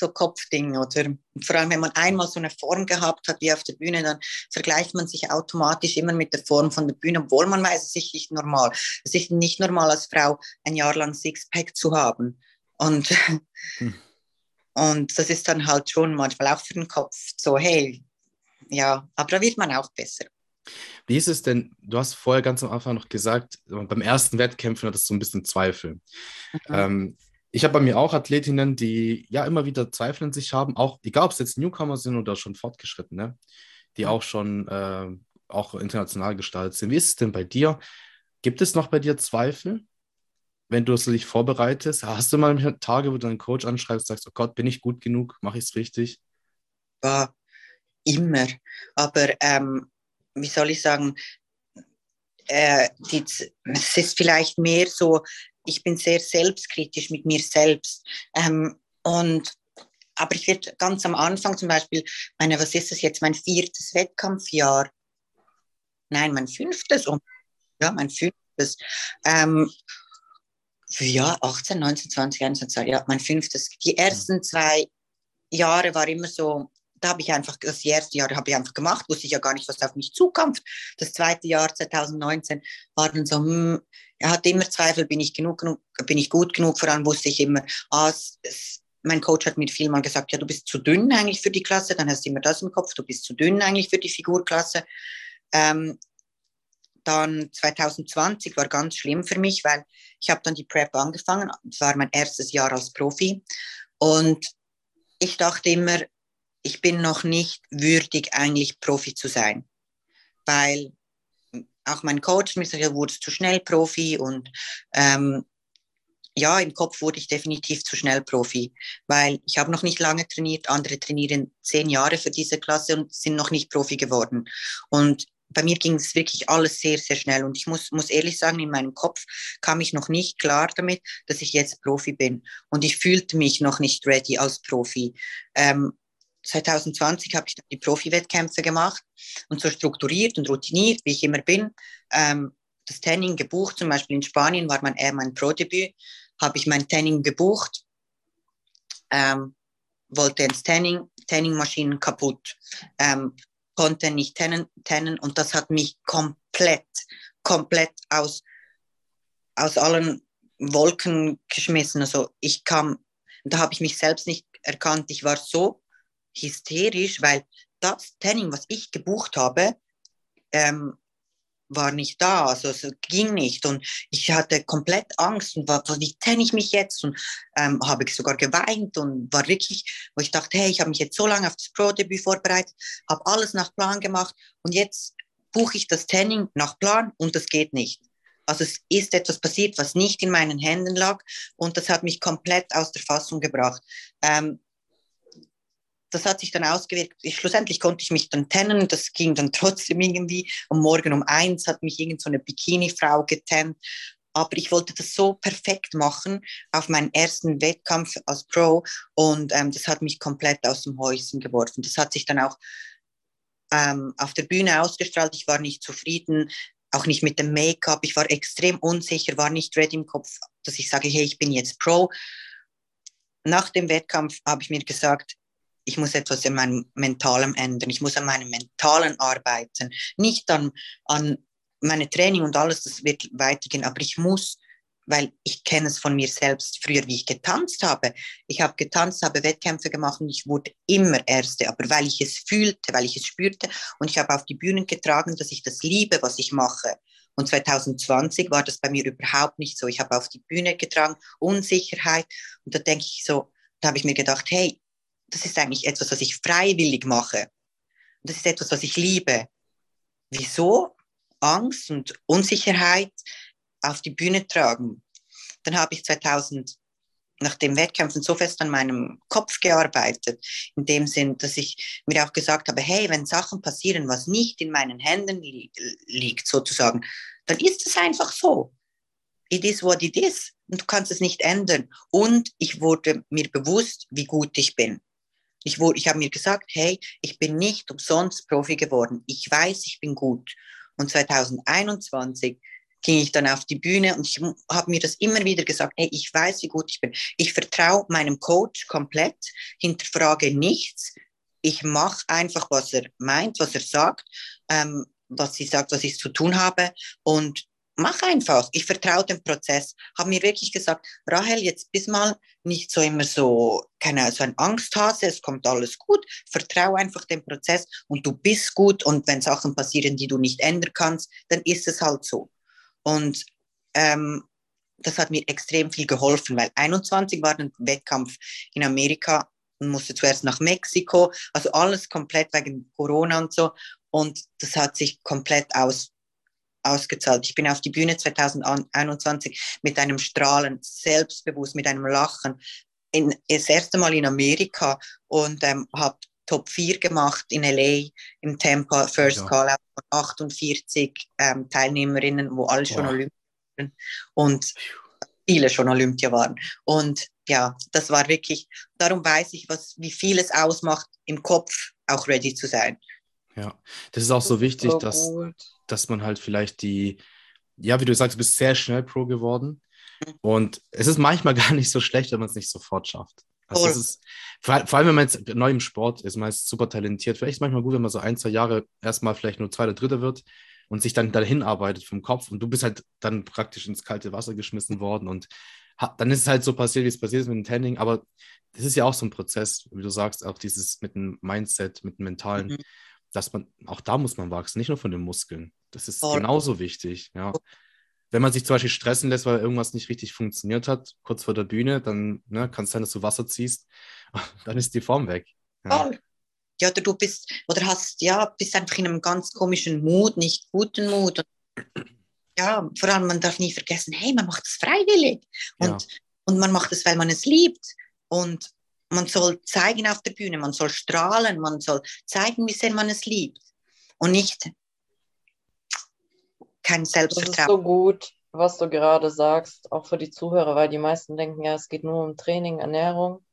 so Kopfding, oder? vor allem, wenn man einmal so eine Form gehabt hat wie auf der Bühne, dann vergleicht man sich automatisch immer mit der Form von der Bühne, obwohl man weiß, es ist nicht normal. Es ist nicht normal, als Frau ein Jahr lang Sixpack zu haben. Und, hm. und das ist dann halt schon manchmal auch für den Kopf so, hey, ja, aber da wird man auch besser. Wie ist es denn, du hast vorher ganz am Anfang noch gesagt, beim ersten Wettkämpfen hattest du so ein bisschen Zweifel. Mhm. Ähm, ich habe bei mir auch Athletinnen, die ja immer wieder Zweifel in sich haben, auch egal ob es jetzt Newcomer sind oder schon fortgeschrittene, die auch schon äh, auch international gestaltet sind. Wie ist es denn bei dir? Gibt es noch bei dir Zweifel, wenn du dich vorbereitest? Hast du mal Tage, wo du deinen Coach anschreibst, sagst, oh Gott, bin ich gut genug? Mache ich es richtig? Ja, immer. Aber ähm, wie soll ich sagen, äh, die, es ist vielleicht mehr so, ich bin sehr selbstkritisch mit mir selbst. Ähm, und aber ich werde ganz am Anfang zum Beispiel, meine, was ist das jetzt, mein viertes Wettkampfjahr? Nein, mein fünftes. Ja, mein fünftes. Ähm, ja, 18, 19, 20, 21, ja, mein fünftes. Die ersten zwei Jahre war immer so, da habe ich einfach, das erste Jahr habe ich einfach gemacht, wusste ich ja gar nicht, was auf mich zukommt. Das zweite Jahr, 2019, war dann so, hm, er hatte immer Zweifel, bin ich genug, genug, bin ich gut genug, vor allem wusste ich immer, ah, es, es, mein Coach hat mir vielmal gesagt, ja, du bist zu dünn eigentlich für die Klasse, dann hast du immer das im Kopf, du bist zu dünn eigentlich für die Figurklasse. Ähm, dann 2020 war ganz schlimm für mich, weil ich habe dann die Prep angefangen. Das war mein erstes Jahr als Profi. Und ich dachte immer, ich bin noch nicht würdig, eigentlich Profi zu sein. Weil auch mein Coach mir sagt, du wurdest zu schnell Profi und ähm, ja, im Kopf wurde ich definitiv zu schnell Profi, weil ich habe noch nicht lange trainiert, andere trainieren zehn Jahre für diese Klasse und sind noch nicht Profi geworden. Und bei mir ging es wirklich alles sehr, sehr schnell. Und ich muss, muss ehrlich sagen, in meinem Kopf kam ich noch nicht klar damit, dass ich jetzt Profi bin. Und ich fühlte mich noch nicht ready als Profi. Ähm, 2020 habe ich die Profi-Wettkämpfe gemacht und so strukturiert und routiniert, wie ich immer bin. Ähm, das Tanning gebucht, zum Beispiel in Spanien war mein, eher mein Pro-Debüt, habe ich mein Tanning gebucht, ähm, wollte ins Tanning, Tanningmaschinen kaputt, ähm, konnte nicht tannen, tannen und das hat mich komplett, komplett aus, aus allen Wolken geschmissen. Also ich kam, da habe ich mich selbst nicht erkannt. Ich war so hysterisch, weil das Tanning, was ich gebucht habe, ähm, war nicht da, also es ging nicht und ich hatte komplett Angst und war, wie tenne ich mich jetzt und ähm, habe ich sogar geweint und war wirklich, wo ich dachte, hey, ich habe mich jetzt so lange auf das Pro-Debüt vorbereitet, habe alles nach Plan gemacht und jetzt buche ich das Tanning nach Plan und das geht nicht. Also es ist etwas passiert, was nicht in meinen Händen lag und das hat mich komplett aus der Fassung gebracht. Ähm, das hat sich dann ausgewirkt. Ich, schlussendlich konnte ich mich dann tennen, das ging dann trotzdem irgendwie. Und morgen um eins hat mich irgend so eine Bikini-Frau getennt. Aber ich wollte das so perfekt machen auf meinen ersten Wettkampf als Pro und ähm, das hat mich komplett aus dem Häuschen geworfen. Das hat sich dann auch ähm, auf der Bühne ausgestrahlt. Ich war nicht zufrieden, auch nicht mit dem Make-up. Ich war extrem unsicher, war nicht ready im Kopf, dass ich sage, hey, ich bin jetzt Pro. Nach dem Wettkampf habe ich mir gesagt, ich muss etwas in meinem Mentalen ändern, ich muss an meinem Mentalen arbeiten, nicht an, an meine Training und alles, das wird weitergehen, aber ich muss weil ich kenne es von mir selbst früher, wie ich getanzt habe. Ich habe getanzt, habe Wettkämpfe gemacht und ich wurde immer Erste, aber weil ich es fühlte, weil ich es spürte und ich habe auf die Bühnen getragen, dass ich das liebe, was ich mache. Und 2020 war das bei mir überhaupt nicht so. Ich habe auf die Bühne getragen, Unsicherheit. Und da denke ich so, da habe ich mir gedacht, hey, das ist eigentlich etwas, was ich freiwillig mache. Das ist etwas, was ich liebe. Wieso Angst und Unsicherheit auf die Bühne tragen? Dann habe ich 2000 nach dem Wettkämpfen so fest an meinem Kopf gearbeitet, in dem Sinn, dass ich mir auch gesagt habe, hey, wenn Sachen passieren, was nicht in meinen Händen li liegt, sozusagen, dann ist es einfach so. It is what it is. Und du kannst es nicht ändern. Und ich wurde mir bewusst, wie gut ich bin. Ich, wurde, ich habe mir gesagt, hey, ich bin nicht umsonst Profi geworden. Ich weiß, ich bin gut. Und 2021 ging ich dann auf die Bühne und ich habe mir das immer wieder gesagt, hey, ich weiß, wie gut ich bin. Ich vertraue meinem Coach komplett, hinterfrage nichts. Ich mache einfach, was er meint, was er sagt, ähm, was sie sagt, was ich zu tun habe und mach einfach. Ich vertraue dem Prozess. Habe mir wirklich gesagt, Rahel, jetzt bist mal nicht so immer so, keine, so ein Angsthase, es kommt alles gut. Vertraue einfach dem Prozess und du bist gut. Und wenn Sachen passieren, die du nicht ändern kannst, dann ist es halt so. Und ähm, das hat mir extrem viel geholfen, weil 21 war ein Wettkampf in Amerika und musste zuerst nach Mexiko, also alles komplett wegen Corona und so. Und das hat sich komplett aus, ausgezahlt. Ich bin auf die Bühne 2021 mit einem Strahlen, selbstbewusst, mit einem Lachen. In, das erste Mal in Amerika und ähm, habe Top 4 gemacht in LA im Tempo First ja. Call von 48 ähm, Teilnehmerinnen, wo alle schon wow. Olympia waren und viele schon Olympia waren. Und ja, das war wirklich, darum weiß ich, was, wie viel es ausmacht, im Kopf auch ready zu sein. Ja, das ist auch so wichtig, dass, dass man halt vielleicht die, ja, wie du sagst, du bist sehr schnell Pro geworden. Und es ist manchmal gar nicht so schlecht, wenn man es nicht sofort schafft. Also das ist, vor, vor, allem, wenn man jetzt neu im Sport ist, man ist super talentiert. Vielleicht ist es manchmal gut, wenn man so ein, zwei Jahre erstmal vielleicht nur zweiter, dritter wird und sich dann dahin arbeitet vom Kopf. Und du bist halt dann praktisch ins kalte Wasser geschmissen worden. Und dann ist es halt so passiert, wie es passiert ist mit dem Tanning. Aber das ist ja auch so ein Prozess, wie du sagst, auch dieses mit dem Mindset, mit dem Mentalen, mhm. dass man, auch da muss man wachsen, nicht nur von den Muskeln. Das ist Voll. genauso wichtig, ja wenn man sich zum Beispiel stressen lässt, weil irgendwas nicht richtig funktioniert hat, kurz vor der Bühne, dann ne, kann es sein, dass du Wasser ziehst, dann ist die Form weg. Ja. ja, oder du bist, oder hast, ja, bist einfach in einem ganz komischen Mut, nicht guten Mut. ja, vor allem, man darf nie vergessen, hey, man macht es freiwillig. Und, ja. und man macht es, weil man es liebt. Und man soll zeigen auf der Bühne, man soll strahlen, man soll zeigen, wie sehr man es liebt. Und nicht, kein Selbstvertrauen. Das ist so gut, was du gerade sagst, auch für die Zuhörer, weil die meisten denken, ja, es geht nur um Training, Ernährung,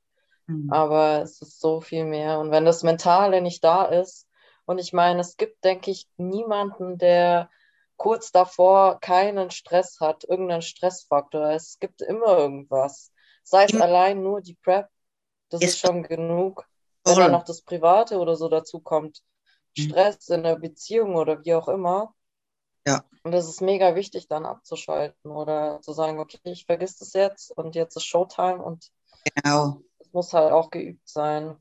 mhm. aber es ist so viel mehr. Und wenn das Mentale nicht da ist, und ich meine, es gibt, denke ich, niemanden, der kurz davor keinen Stress hat, irgendeinen Stressfaktor. Es gibt immer irgendwas. Sei es mhm. allein nur die Prep, das ist, ist schon genug. Wenn dann noch das Private oder so dazu kommt, mhm. Stress in der Beziehung oder wie auch immer, ja. Und es ist mega wichtig, dann abzuschalten oder zu sagen, okay, ich vergiss das jetzt und jetzt ist Showtime und genau. es muss halt auch geübt sein.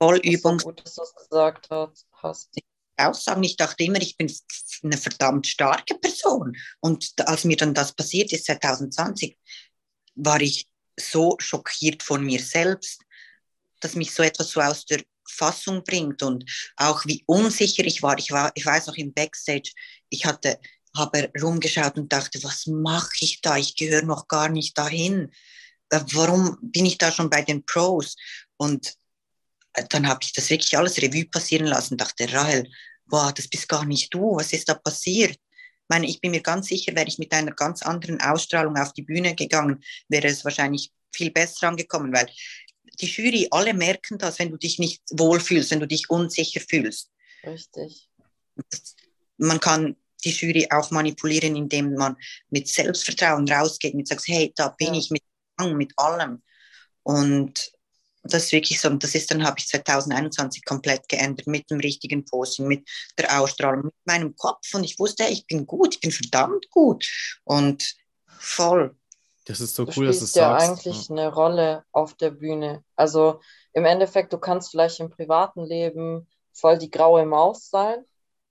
Vollübung. So gut, dass du es gesagt hast. Auch sagen, ich dachte immer, ich bin eine verdammt starke Person. Und als mir dann das passiert ist, 2020, war ich so schockiert von mir selbst, dass mich so etwas so aus der Fassung bringt und auch wie unsicher ich war. Ich war, ich weiß noch im Backstage, ich hatte, habe rumgeschaut und dachte, was mache ich da? Ich gehöre noch gar nicht dahin. Äh, warum bin ich da schon bei den Pros? Und äh, dann habe ich das wirklich alles Revue passieren lassen, dachte, Rahel, boah, das bist gar nicht du, was ist da passiert? Ich meine, ich bin mir ganz sicher, wäre ich mit einer ganz anderen Ausstrahlung auf die Bühne gegangen, wäre es wahrscheinlich viel besser angekommen, weil die Jury, alle merken das, wenn du dich nicht wohlfühlst, wenn du dich unsicher fühlst. Richtig. Man kann die Jury auch manipulieren, indem man mit Selbstvertrauen rausgeht, und sagt, hey, da bin ja. ich mit, mit allem. Und das ist wirklich so, und das ist dann, habe ich 2021 komplett geändert mit dem richtigen Posing, mit der Ausstrahlung, mit meinem Kopf. Und ich wusste, ich bin gut, ich bin verdammt gut. Und voll. Das ist so du cool, dass du ja sagst. eigentlich Ja. eine Rolle auf der Bühne. Also im Endeffekt, du kannst vielleicht im privaten Leben voll die graue Maus sein,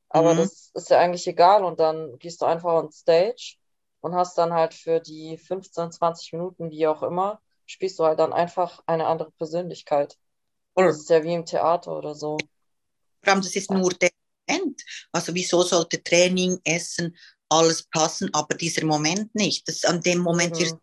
aber Mhm. das ist ja eigentlich egal und dann gehst du einfach on Stage und hast dann halt für die 15, 20 Minuten, wie auch immer, spielst du halt dann einfach eine andere Persönlichkeit. Voll. Das ist ja wie im Theater oder so. Vor allem, das ist nur der Moment. Also wieso sollte Training, Essen, alles passen, aber dieser Moment nicht. Das an dem Moment Mhm.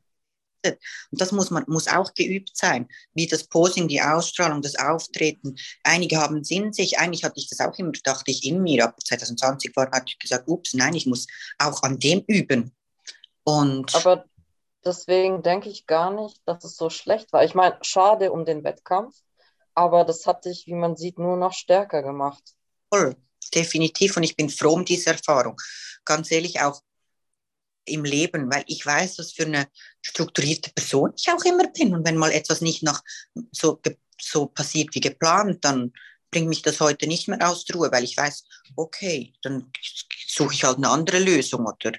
Und das muss man muss auch geübt sein, wie das Posing, die Ausstrahlung, das Auftreten. Einige haben es in sich. Eigentlich hatte ich das auch immer, dachte ich in mir. Aber 2020 war, hatte ich gesagt, ups, nein, ich muss auch an dem üben. Und Aber deswegen denke ich gar nicht, dass es so schlecht war. Ich meine, schade um den Wettkampf, aber das hat dich, wie man sieht, nur noch stärker gemacht. voll, definitiv. Und ich bin froh um diese Erfahrung. Ganz ehrlich, auch im Leben, weil ich weiß, was für eine strukturierte Person ich auch immer bin. Und wenn mal etwas nicht nach so, so passiert wie geplant, dann bringt mich das heute nicht mehr aus der Ruhe, weil ich weiß, okay, dann suche ich halt eine andere Lösung oder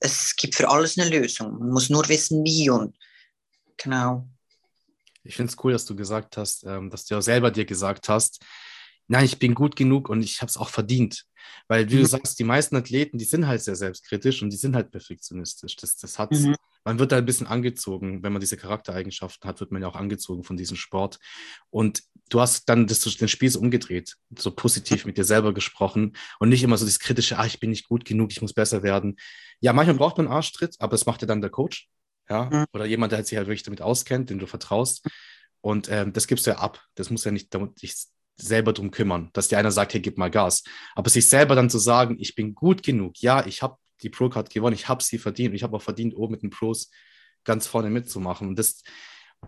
es gibt für alles eine Lösung. Man muss nur wissen, wie und genau. Ich finde es cool, dass du gesagt hast, ähm, dass du ja selber dir gesagt hast, nein, ich bin gut genug und ich habe es auch verdient. Weil, wie du Mhm. sagst, die meisten Athleten, die sind halt sehr selbstkritisch und die sind halt perfektionistisch. Das, das hat's. Mhm. Man wird da ein bisschen angezogen. Wenn man diese Charaktereigenschaften hat, wird man ja auch angezogen von diesem Sport. Und du hast dann das, den Spiel so umgedreht, so positiv mit dir selber gesprochen und nicht immer so dieses kritische, ah, ich bin nicht gut genug, ich muss besser werden. Ja, manchmal braucht man einen Arschtritt, aber das macht ja dann der Coach. Ja, Mhm. oder jemand, der sich halt wirklich damit auskennt, dem du vertraust. Und ähm, das gibst du ja ab. Das muss ja nicht damit selber drum kümmern, dass dir einer sagt, hey, gib mal Gas. Aber sich selber dann zu sagen, ich bin gut genug, ja, ich habe die Pro-Card gewonnen, ich habe sie verdient und ich habe auch verdient, oben mit den Pros ganz vorne mitzumachen. Und das,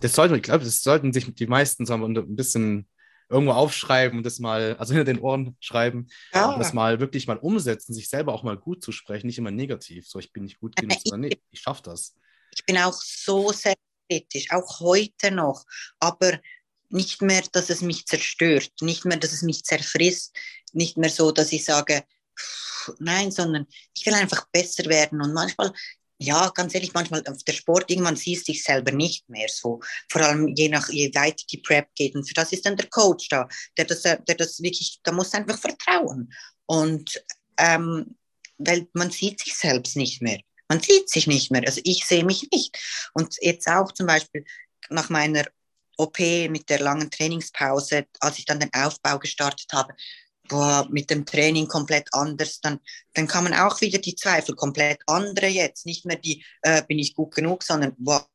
das sollten, ich glaube, das sollten sich die meisten wir, ein bisschen irgendwo aufschreiben und das mal, also hinter den Ohren schreiben, und das mal wirklich mal umsetzen, sich selber auch mal gut zu sprechen, nicht immer negativ. So, ich bin nicht gut genug, sondern nee, ich schaffe das. Ich bin auch so selbstkritisch, auch heute noch, aber nicht mehr, dass es mich zerstört, nicht mehr, dass es mich zerfrisst, nicht mehr so, dass ich sage, pff, nein, sondern ich will einfach besser werden und manchmal, ja, ganz ehrlich, manchmal auf der Sport, irgendwann siehst du dich selber nicht mehr so, vor allem je nach, je weiter die Prep geht und für das ist dann der Coach da, der das, der das wirklich, da muss einfach vertrauen und ähm, weil man sieht sich selbst nicht mehr. Man sieht sich nicht mehr. Also ich sehe mich nicht. Und jetzt auch zum Beispiel nach meiner OP mit der langen Trainingspause, als ich dann den Aufbau gestartet habe, boah, mit dem Training komplett anders, dann, dann kamen auch wieder die Zweifel, komplett andere jetzt. Nicht mehr die, äh, bin ich gut genug, sondern boah,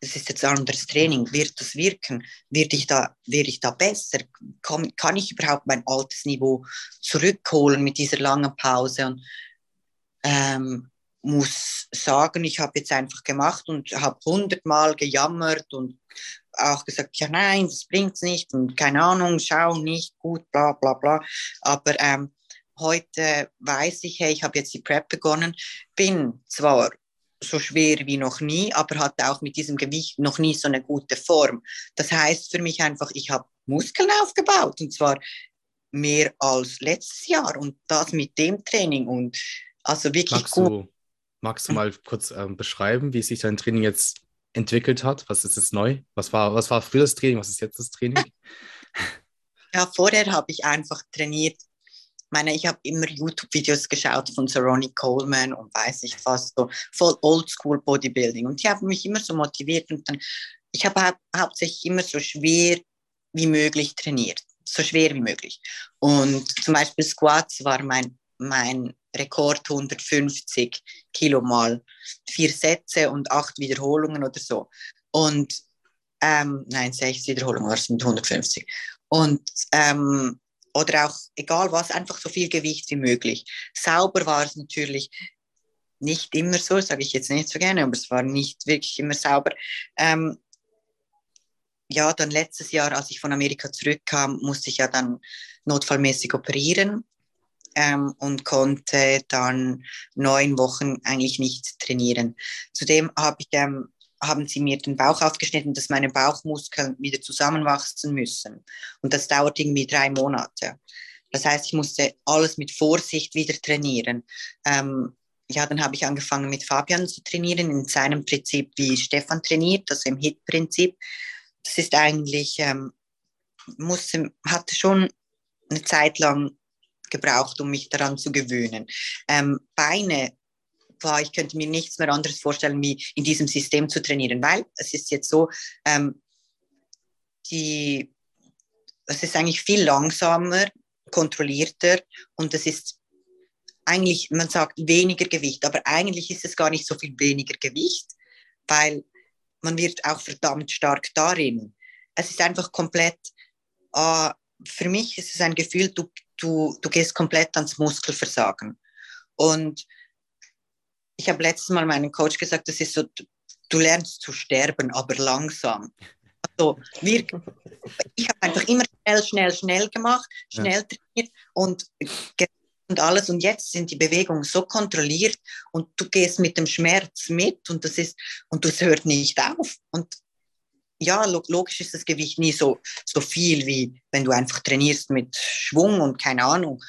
es ist jetzt ein anderes Training, wird das wirken? Werde ich da, werde ich da besser? Kann, kann ich überhaupt mein altes Niveau zurückholen mit dieser langen Pause? Und ähm, muss sagen, ich habe jetzt einfach gemacht und habe hundertmal gejammert und auch gesagt, ja nein, das bringt's nicht und keine Ahnung, schau nicht gut, bla bla bla. Aber ähm, heute weiß ich, hey, ich habe jetzt die Prep begonnen, bin zwar so schwer wie noch nie, aber hatte auch mit diesem Gewicht noch nie so eine gute Form. Das heißt für mich einfach, ich habe Muskeln aufgebaut und zwar mehr als letztes Jahr und das mit dem Training und also wirklich magst gut. Du, magst du mal kurz ähm, beschreiben, wie sich dein Training jetzt entwickelt hat? Was ist jetzt neu? Was war, was war früher das Training? Was ist jetzt das Training? Ja, vorher habe ich einfach trainiert. Ich meine, ich habe immer YouTube-Videos geschaut von Sir Ronnie Coleman und weiß nicht was, so voll Oldschool Bodybuilding. Und die haben mich immer so motiviert und dann, ich habe hau hauptsächlich immer so schwer wie möglich trainiert. So schwer wie möglich. Und zum Beispiel Squats war mein, mein Rekord 150 Kilo mal vier Sätze und acht Wiederholungen oder so. Und ähm, nein, sechs Wiederholungen war es mit 150. Und ähm, oder auch egal was, einfach so viel Gewicht wie möglich. Sauber war es natürlich nicht immer so, sage ich jetzt nicht so gerne, aber es war nicht wirklich immer sauber. Ähm, ja, dann letztes Jahr, als ich von Amerika zurückkam, musste ich ja dann notfallmäßig operieren ähm, und konnte dann neun Wochen eigentlich nicht trainieren. Zudem habe ich, ähm, haben sie mir den Bauch aufgeschnitten, dass meine Bauchmuskeln wieder zusammenwachsen müssen. Und das dauert irgendwie drei Monate. Das heißt, ich musste alles mit Vorsicht wieder trainieren. Ähm, ja, dann habe ich angefangen mit Fabian zu trainieren, in seinem Prinzip, wie Stefan trainiert, also im HIT-Prinzip. Das ist eigentlich, ähm, musste, hatte schon eine Zeit lang gebraucht, um mich daran zu gewöhnen. Ähm, Beine war, ich könnte mir nichts mehr anderes vorstellen, wie in diesem System zu trainieren, weil es ist jetzt so, ähm, die, es ist eigentlich viel langsamer, kontrollierter und es ist eigentlich, man sagt weniger Gewicht, aber eigentlich ist es gar nicht so viel weniger Gewicht, weil man wird auch verdammt stark darin. Es ist einfach komplett, äh, für mich ist es ein Gefühl, du, du, du gehst komplett ans Muskelversagen. Und ich habe letztes Mal meinem Coach gesagt, das ist so, du lernst zu sterben, aber langsam. Also, wir, ich habe einfach immer schnell, schnell, schnell gemacht, schnell trainiert und und alles. Und jetzt sind die Bewegungen so kontrolliert und du gehst mit dem Schmerz mit und das ist, und das hört nicht auf. Und ja, logisch ist das Gewicht nie so, so viel, wie wenn du einfach trainierst mit Schwung und keine Ahnung.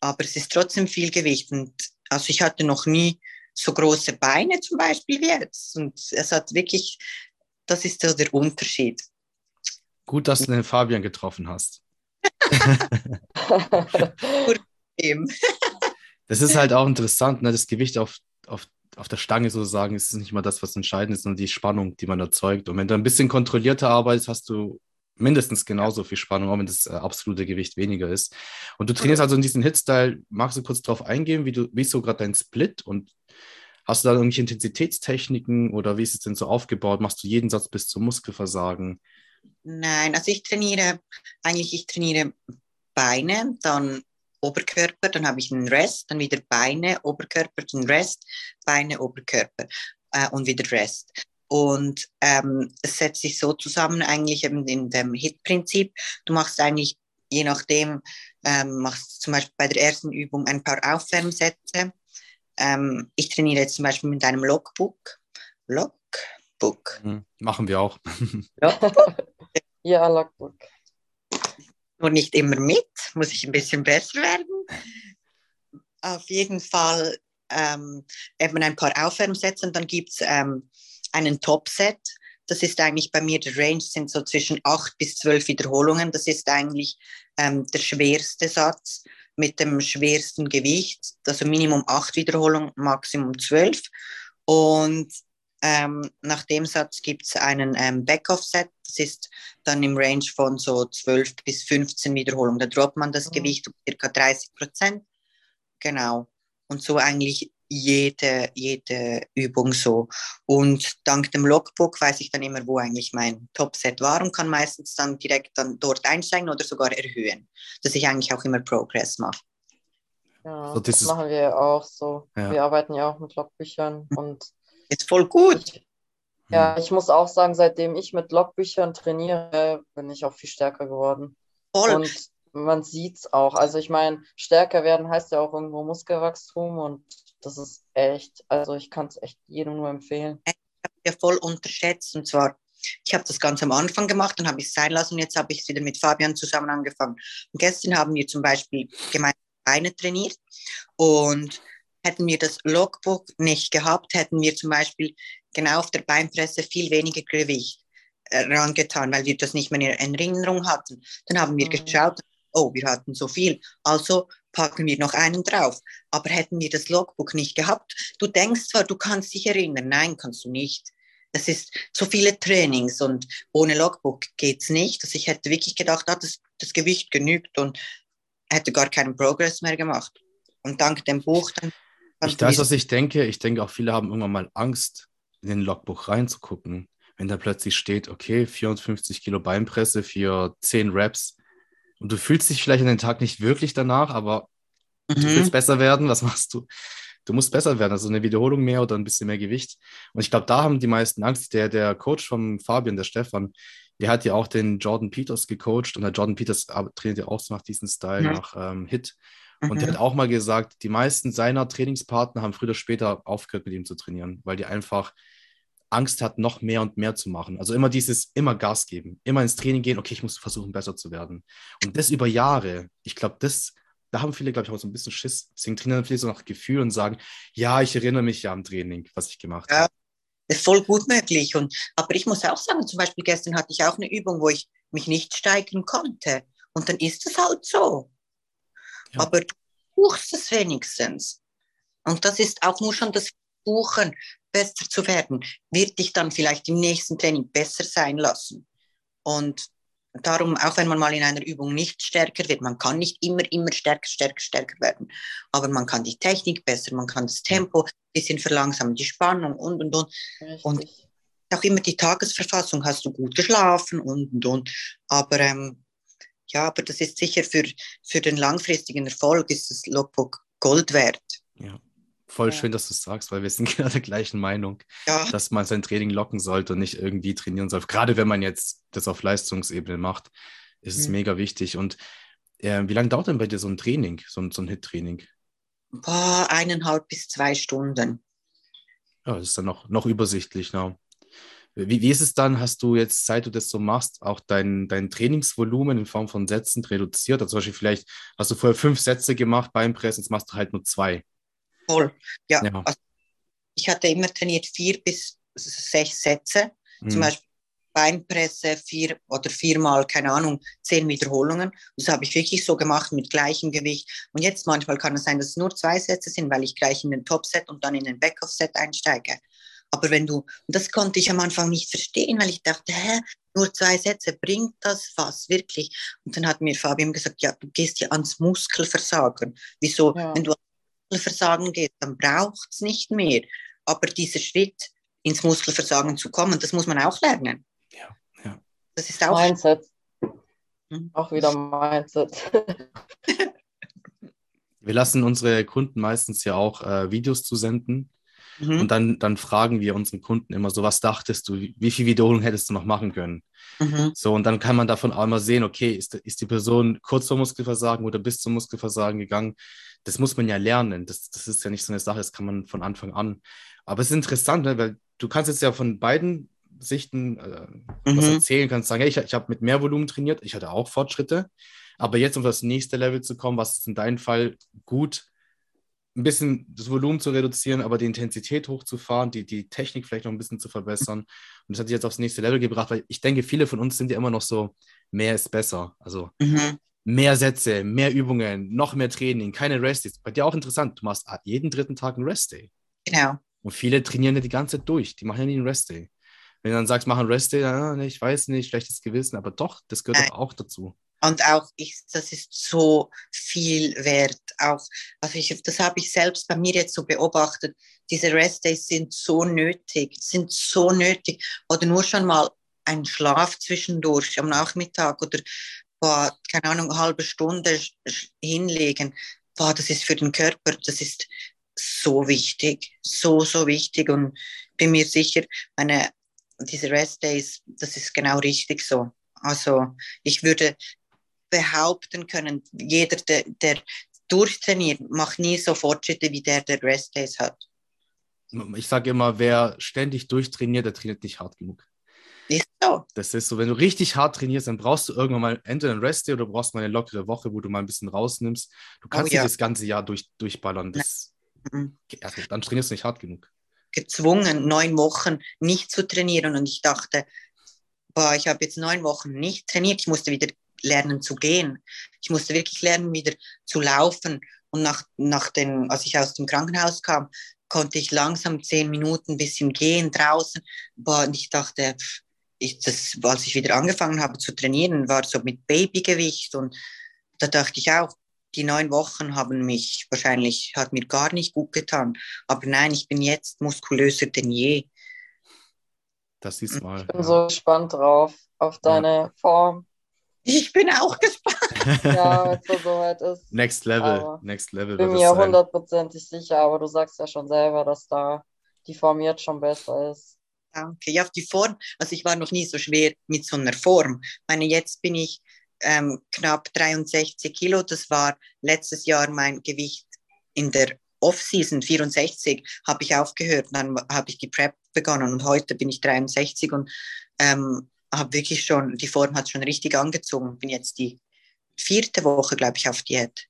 Aber es ist trotzdem viel Gewicht. Und also ich hatte noch nie so große Beine zum Beispiel wie jetzt. Und es hat wirklich, das ist so der Unterschied. Gut, dass du den Fabian getroffen hast. das ist halt auch interessant, ne? das Gewicht auf, auf, auf der Stange sozusagen ist nicht mal das, was entscheidend ist, sondern die Spannung, die man erzeugt. Und wenn du ein bisschen kontrollierter arbeitest, hast du mindestens genauso viel Spannung, auch wenn das äh, absolute Gewicht weniger ist. Und du trainierst also in diesem Hit-Style. Magst du kurz darauf eingehen, wie, du, wie ist so gerade dein Split und hast du da irgendwelche Intensitätstechniken oder wie ist es denn so aufgebaut? Machst du jeden Satz bis zum Muskelversagen? Nein, also ich trainiere eigentlich, ich trainiere Beine, dann Oberkörper, dann habe ich einen Rest, dann wieder Beine, Oberkörper, dann Rest, Beine, Oberkörper äh, und wieder Rest. Und ähm, es setzt sich so zusammen eigentlich eben in dem Hit-Prinzip. Du machst eigentlich, je nachdem, ähm, machst zum Beispiel bei der ersten Übung ein paar Aufwärmsätze. Ähm, ich trainiere jetzt zum Beispiel mit einem Logbook. Logbook. Mhm, machen wir auch. ja, Logbook nur nicht immer mit, muss ich ein bisschen besser werden. Auf jeden Fall ähm, eben ein paar Aufwärmsätze und dann gibt es ähm, einen Topset. Das ist eigentlich bei mir, der Range sind so zwischen 8 bis 12 Wiederholungen. Das ist eigentlich ähm, der schwerste Satz mit dem schwersten Gewicht. Also Minimum 8 Wiederholungen, Maximum 12. Und ähm, nach dem Satz gibt es einen ähm, Backoff-Set. Das ist dann im Range von so 12 bis 15 Wiederholungen. Da droppt man das mhm. Gewicht um circa 30 Prozent. Genau. Und so eigentlich jede, jede Übung so. Und dank dem Logbook weiß ich dann immer, wo eigentlich mein Top-Set war und kann meistens dann direkt dann dort einsteigen oder sogar erhöhen, dass ich eigentlich auch immer Progress mache. Ja, so das machen wir auch so. Ja. Wir arbeiten ja auch mit Logbüchern und ist voll gut. Ja, ich muss auch sagen, seitdem ich mit Logbüchern trainiere, bin ich auch viel stärker geworden. Voll. Und man sieht es auch. Also ich meine, stärker werden heißt ja auch irgendwo Muskelwachstum und das ist echt, also ich kann es echt jedem nur empfehlen. Ich habe ja voll unterschätzt und zwar, ich habe das ganz am Anfang gemacht, dann habe ich es sein lassen und jetzt habe ich es wieder mit Fabian zusammen angefangen. Und gestern haben wir zum Beispiel gemeinsam Beine trainiert und Hätten wir das Logbook nicht gehabt, hätten wir zum Beispiel genau auf der Beinpresse viel weniger Gewicht äh, rangetan, weil wir das nicht mehr in Erinnerung hatten. Dann haben wir mhm. geschaut, oh, wir hatten so viel, also packen wir noch einen drauf. Aber hätten wir das Logbook nicht gehabt, du denkst zwar, du kannst dich erinnern, nein, kannst du nicht. Es ist so viele Trainings und ohne Logbook geht es nicht. Also ich hätte wirklich gedacht, ah, das, das Gewicht genügt und hätte gar keinen Progress mehr gemacht. Und dank dem Buch dann ich weiß, was ich denke. Ich denke auch, viele haben irgendwann mal Angst, in den Logbuch reinzugucken. Wenn da plötzlich steht, okay, 54 Kilo Beinpresse für 10 Reps und du fühlst dich vielleicht an den Tag nicht wirklich danach, aber mhm. du willst besser werden, was machst du? Du musst besser werden, also eine Wiederholung mehr oder ein bisschen mehr Gewicht. Und ich glaube, da haben die meisten Angst. Der, der Coach von Fabian, der Stefan, der hat ja auch den Jordan Peters gecoacht und der Jordan Peters trainiert ja auch so nach diesem Style, mhm. nach ähm, Hit. Und mhm. der hat auch mal gesagt, die meisten seiner Trainingspartner haben früher oder später aufgehört, mit ihm zu trainieren, weil die einfach Angst hat, noch mehr und mehr zu machen. Also immer dieses, immer Gas geben, immer ins Training gehen, okay, ich muss versuchen, besser zu werden. Und das über Jahre, ich glaube, das, da haben viele, glaube ich, auch so ein bisschen Schiss. Deswegen trainieren viele so nach Gefühl und sagen, ja, ich erinnere mich ja am Training, was ich gemacht ja, habe. Ist voll gut möglich. Und, aber ich muss auch sagen, zum Beispiel gestern hatte ich auch eine Übung, wo ich mich nicht steigern konnte. Und dann ist es halt so. Ja. Aber du buchst es wenigstens. Und das ist auch nur schon das Buchen, besser zu werden, wird dich dann vielleicht im nächsten Training besser sein lassen. Und darum, auch wenn man mal in einer Übung nicht stärker wird, man kann nicht immer, immer stärker, stärker, stärker werden. Aber man kann die Technik besser, man kann das Tempo ein bisschen verlangsamen, die Spannung und, und, und. Richtig. Und auch immer die Tagesverfassung, hast du gut geschlafen und, und, und. Aber ähm, ja, aber das ist sicher für, für den langfristigen Erfolg ist das Logbook Gold wert. Ja. Voll ja. schön, dass du es sagst, weil wir sind genau der gleichen Meinung, ja. dass man sein Training locken sollte und nicht irgendwie trainieren soll. Gerade wenn man jetzt das auf Leistungsebene macht, ist es mhm. mega wichtig. Und äh, wie lange dauert denn bei dir so ein Training, so ein, so ein Hit-Training? eineinhalb bis zwei Stunden. Ja, das ist dann noch, noch übersichtlich. Ne? Wie, wie ist es dann, hast du jetzt, seit du das so machst, auch dein, dein Trainingsvolumen in Form von Sätzen reduziert? Also zum Beispiel vielleicht hast du vorher fünf Sätze gemacht beim Press, jetzt machst du halt nur zwei. Voll. Ja, ja. Also ich hatte immer trainiert vier bis sechs Sätze. Mhm. Zum Beispiel Beinpresse vier oder viermal, keine Ahnung, zehn Wiederholungen. Das habe ich wirklich so gemacht mit gleichem Gewicht. Und jetzt manchmal kann es sein, dass es nur zwei Sätze sind, weil ich gleich in den Top-Set und dann in den Back-Off-Set einsteige. Aber wenn du, und das konnte ich am Anfang nicht verstehen, weil ich dachte, hä, nur zwei Sätze, bringt das was wirklich? Und dann hat mir Fabian gesagt, ja, du gehst ja ans Muskelversagen. Wieso, ja. wenn du Muskelversagen geht, dann braucht es nicht mehr. Aber dieser Schritt ins Muskelversagen zu kommen, das muss man auch lernen. Ja, ja. Das ist auch Mindset. Hm? Auch wieder Mindset. wir lassen unsere Kunden meistens ja auch äh, Videos zusenden. Mhm. Und dann, dann fragen wir unseren Kunden immer so, was dachtest du, wie viel Wiederholung hättest du noch machen können? Mhm. So, und dann kann man davon auch immer sehen, okay, ist, ist die Person kurz vor Muskelversagen oder bis zum Muskelversagen gegangen? das muss man ja lernen. Das, das ist ja nicht so eine Sache, das kann man von Anfang an. Aber es ist interessant, ne, weil du kannst jetzt ja von beiden Sichten äh, mhm. was erzählen, kannst sagen, hey, ich, ich habe mit mehr Volumen trainiert, ich hatte auch Fortschritte. Aber jetzt, um das nächste Level zu kommen, was ist in deinem Fall gut, ein bisschen das Volumen zu reduzieren, aber die Intensität hochzufahren, die, die Technik vielleicht noch ein bisschen zu verbessern. Und das hat dich jetzt aufs nächste Level gebracht, weil ich denke, viele von uns sind ja immer noch so, mehr ist besser. Also mhm mehr Sätze, mehr Übungen, noch mehr Training, keine Rest-Days. Bei dir auch interessant, du machst jeden dritten Tag einen Rest-Day. Genau. Und viele trainieren ja die ganze Zeit durch, die machen ja nie einen Rest-Day. Wenn du dann sagst, mach einen Rest-Day, ja, ich weiß nicht, schlechtes Gewissen, aber doch, das gehört doch auch dazu. Und auch ich, das ist so viel wert. Auch, also ich, das habe ich selbst bei mir jetzt so beobachtet. Diese Rest-Days sind so nötig, sind so nötig. Oder nur schon mal ein Schlaf zwischendurch am Nachmittag oder boah, keine Ahnung, eine halbe Stunde hinlegen, boah, das ist für den Körper, das ist so wichtig, so, so wichtig und bin mir sicher, meine, diese Rest Days, das ist genau richtig so. Also ich würde behaupten können, jeder, der, der durchtrainiert, macht nie so Fortschritte wie der, der Rest Days hat. Ich sage immer, wer ständig durchtrainiert, der trainiert nicht hart genug. Ist so. Das ist so, wenn du richtig hart trainierst, dann brauchst du irgendwann mal entweder einen Rest Day oder brauchst mal eine lockere Woche, wo du mal ein bisschen rausnimmst. Du kannst oh, ja. nicht das ganze Jahr durch, durchballern. Das, mhm. also, dann trainierst du nicht hart genug. Gezwungen, neun Wochen nicht zu trainieren. Und ich dachte, boah, ich habe jetzt neun Wochen nicht trainiert. Ich musste wieder lernen zu gehen. Ich musste wirklich lernen, wieder zu laufen. Und nach, nach den, als ich aus dem Krankenhaus kam, konnte ich langsam zehn Minuten ein bisschen gehen draußen. Und ich dachte, ich das, als ich wieder angefangen habe zu trainieren, war so mit Babygewicht und da dachte ich auch, die neun Wochen haben mich wahrscheinlich, hat mir gar nicht gut getan. Aber nein, ich bin jetzt muskulöser denn je. Das ist mal. Ich bin ja. so gespannt drauf, auf deine ja. Form. Ich bin auch gespannt. ja, wenn es so soweit ist. Next Level, aber Next Level. Ich bin mir hundertprozentig sicher, aber du sagst ja schon selber, dass da die Form jetzt schon besser ist. Danke. Ja, auf die Form, also ich war noch nie so schwer mit so einer Form. Ich meine, jetzt bin ich ähm, knapp 63 Kilo. Das war letztes Jahr mein Gewicht in der Off-Season, 64, habe ich aufgehört. Dann habe ich die Prep begonnen und heute bin ich 63 und ähm, habe wirklich schon, die Form hat schon richtig angezogen. Bin jetzt die vierte Woche, glaube ich, auf Diät.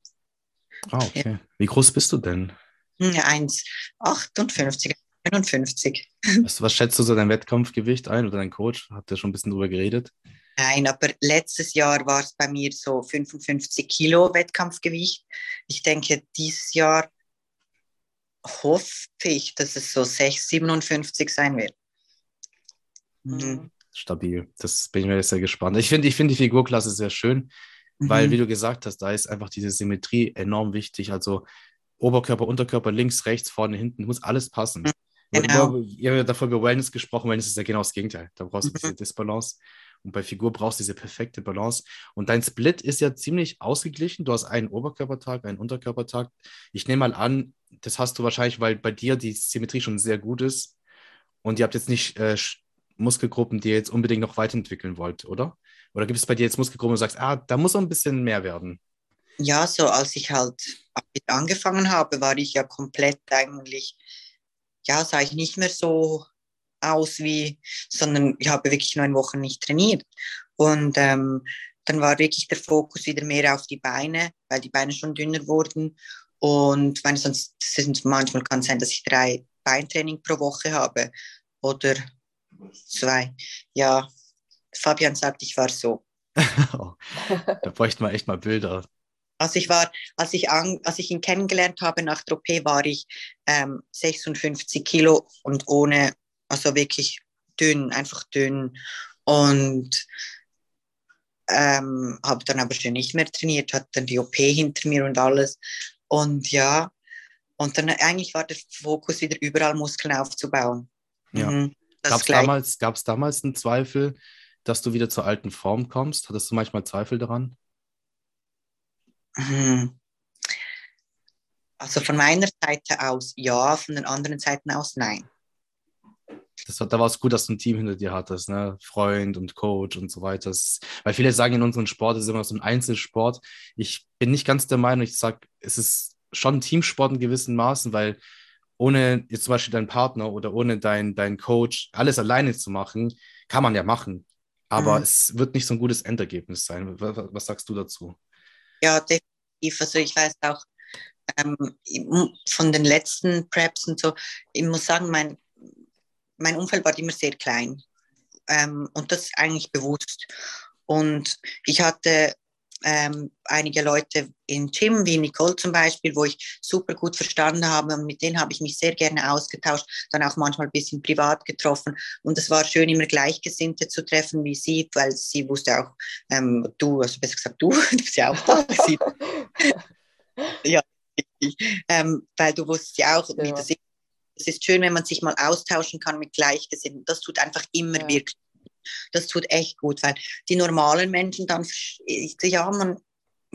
Ah, okay. Wie groß bist du denn? 1,58, 59. Was, was schätzt du so dein Wettkampfgewicht ein oder dein Coach? Habt ihr schon ein bisschen drüber geredet? Nein, aber letztes Jahr war es bei mir so 55 Kilo Wettkampfgewicht. Ich denke, dieses Jahr hoffe ich, dass es so 6, 57 sein wird. Mhm. Stabil. Das bin ich mir jetzt sehr gespannt. Ich finde ich find die Figurklasse sehr schön, mhm. weil, wie du gesagt hast, da ist einfach diese Symmetrie enorm wichtig. Also Oberkörper, Unterkörper, links, rechts, vorne, hinten, muss alles passen. Genau. Ihr habt davor über Wellness gesprochen, Wellness ist ja genau das Gegenteil. Da brauchst du mhm. diese Disbalance. Und bei Figur brauchst du diese perfekte Balance. Und dein Split ist ja ziemlich ausgeglichen. Du hast einen Oberkörpertag, einen Unterkörpertag. Ich nehme mal an, das hast du wahrscheinlich, weil bei dir die Symmetrie schon sehr gut ist. Und ihr habt jetzt nicht äh, Muskelgruppen, die ihr jetzt unbedingt noch weiterentwickeln wollt, oder? Oder gibt es bei dir jetzt Muskelgruppen, wo du sagst, ah, da muss noch ein bisschen mehr werden? Ja, so als ich halt angefangen habe, war ich ja komplett eigentlich, ja, sah ich nicht mehr so aus wie, sondern ich habe wirklich neun Wochen nicht trainiert. Und ähm, dann war wirklich der Fokus wieder mehr auf die Beine, weil die Beine schon dünner wurden. Und meine, sonst sind, manchmal kann es sein, dass ich drei Beintraining pro Woche habe oder zwei. Ja, Fabian sagt, ich war so. da bräuchten wir echt mal Bilder. Also ich war, als ich, an, als ich ihn kennengelernt habe nach der OP, war ich ähm, 56 Kilo und ohne, also wirklich dünn, einfach dünn. Und ähm, habe dann aber schon nicht mehr trainiert, hatte dann die OP hinter mir und alles. Und ja, und dann eigentlich war der Fokus wieder überall Muskeln aufzubauen. Ja. Mhm. Gab es damals, gab's damals einen Zweifel, dass du wieder zur alten Form kommst? Hattest du manchmal Zweifel daran? Mhm. Also von meiner Seite aus ja, von den anderen Seiten aus nein. Das, da war es gut, dass du ein Team hinter dir hattest, ne? Freund und Coach und so weiter. Weil viele sagen, in unserem Sport ist immer so ein Einzelsport. Ich bin nicht ganz der Meinung, ich sage, es ist schon ein Teamsport in gewissen Maßen, weil ohne jetzt zum Beispiel deinen Partner oder ohne deinen dein Coach alles alleine zu machen, kann man ja machen. Aber mhm. es wird nicht so ein gutes Endergebnis sein. Was, sagst du dazu? Ja, definitiv. Also ich weiß auch ähm, von den letzten Preps und so, ich muss sagen, mein, mein Umfeld war immer sehr klein. Ähm, und das eigentlich bewusst. Und ich hatte ähm, einige Leute im Gym, wie Nicole zum Beispiel, wo ich super gut verstanden habe und mit denen habe ich mich sehr gerne ausgetauscht, dann auch manchmal ein bisschen privat getroffen und es war schön, immer Gleichgesinnte zu treffen wie sie, weil sie wusste auch, ähm, du, also besser gesagt du, du bist ja auch da. ja, ähm, weil du wusstest ja auch, ja. wie das ist. Es ist schön, wenn man sich mal austauschen kann mit Gleichgesinnten. Das tut einfach immer ja. wirklich das tut echt gut, weil die normalen Menschen dann, ja, man,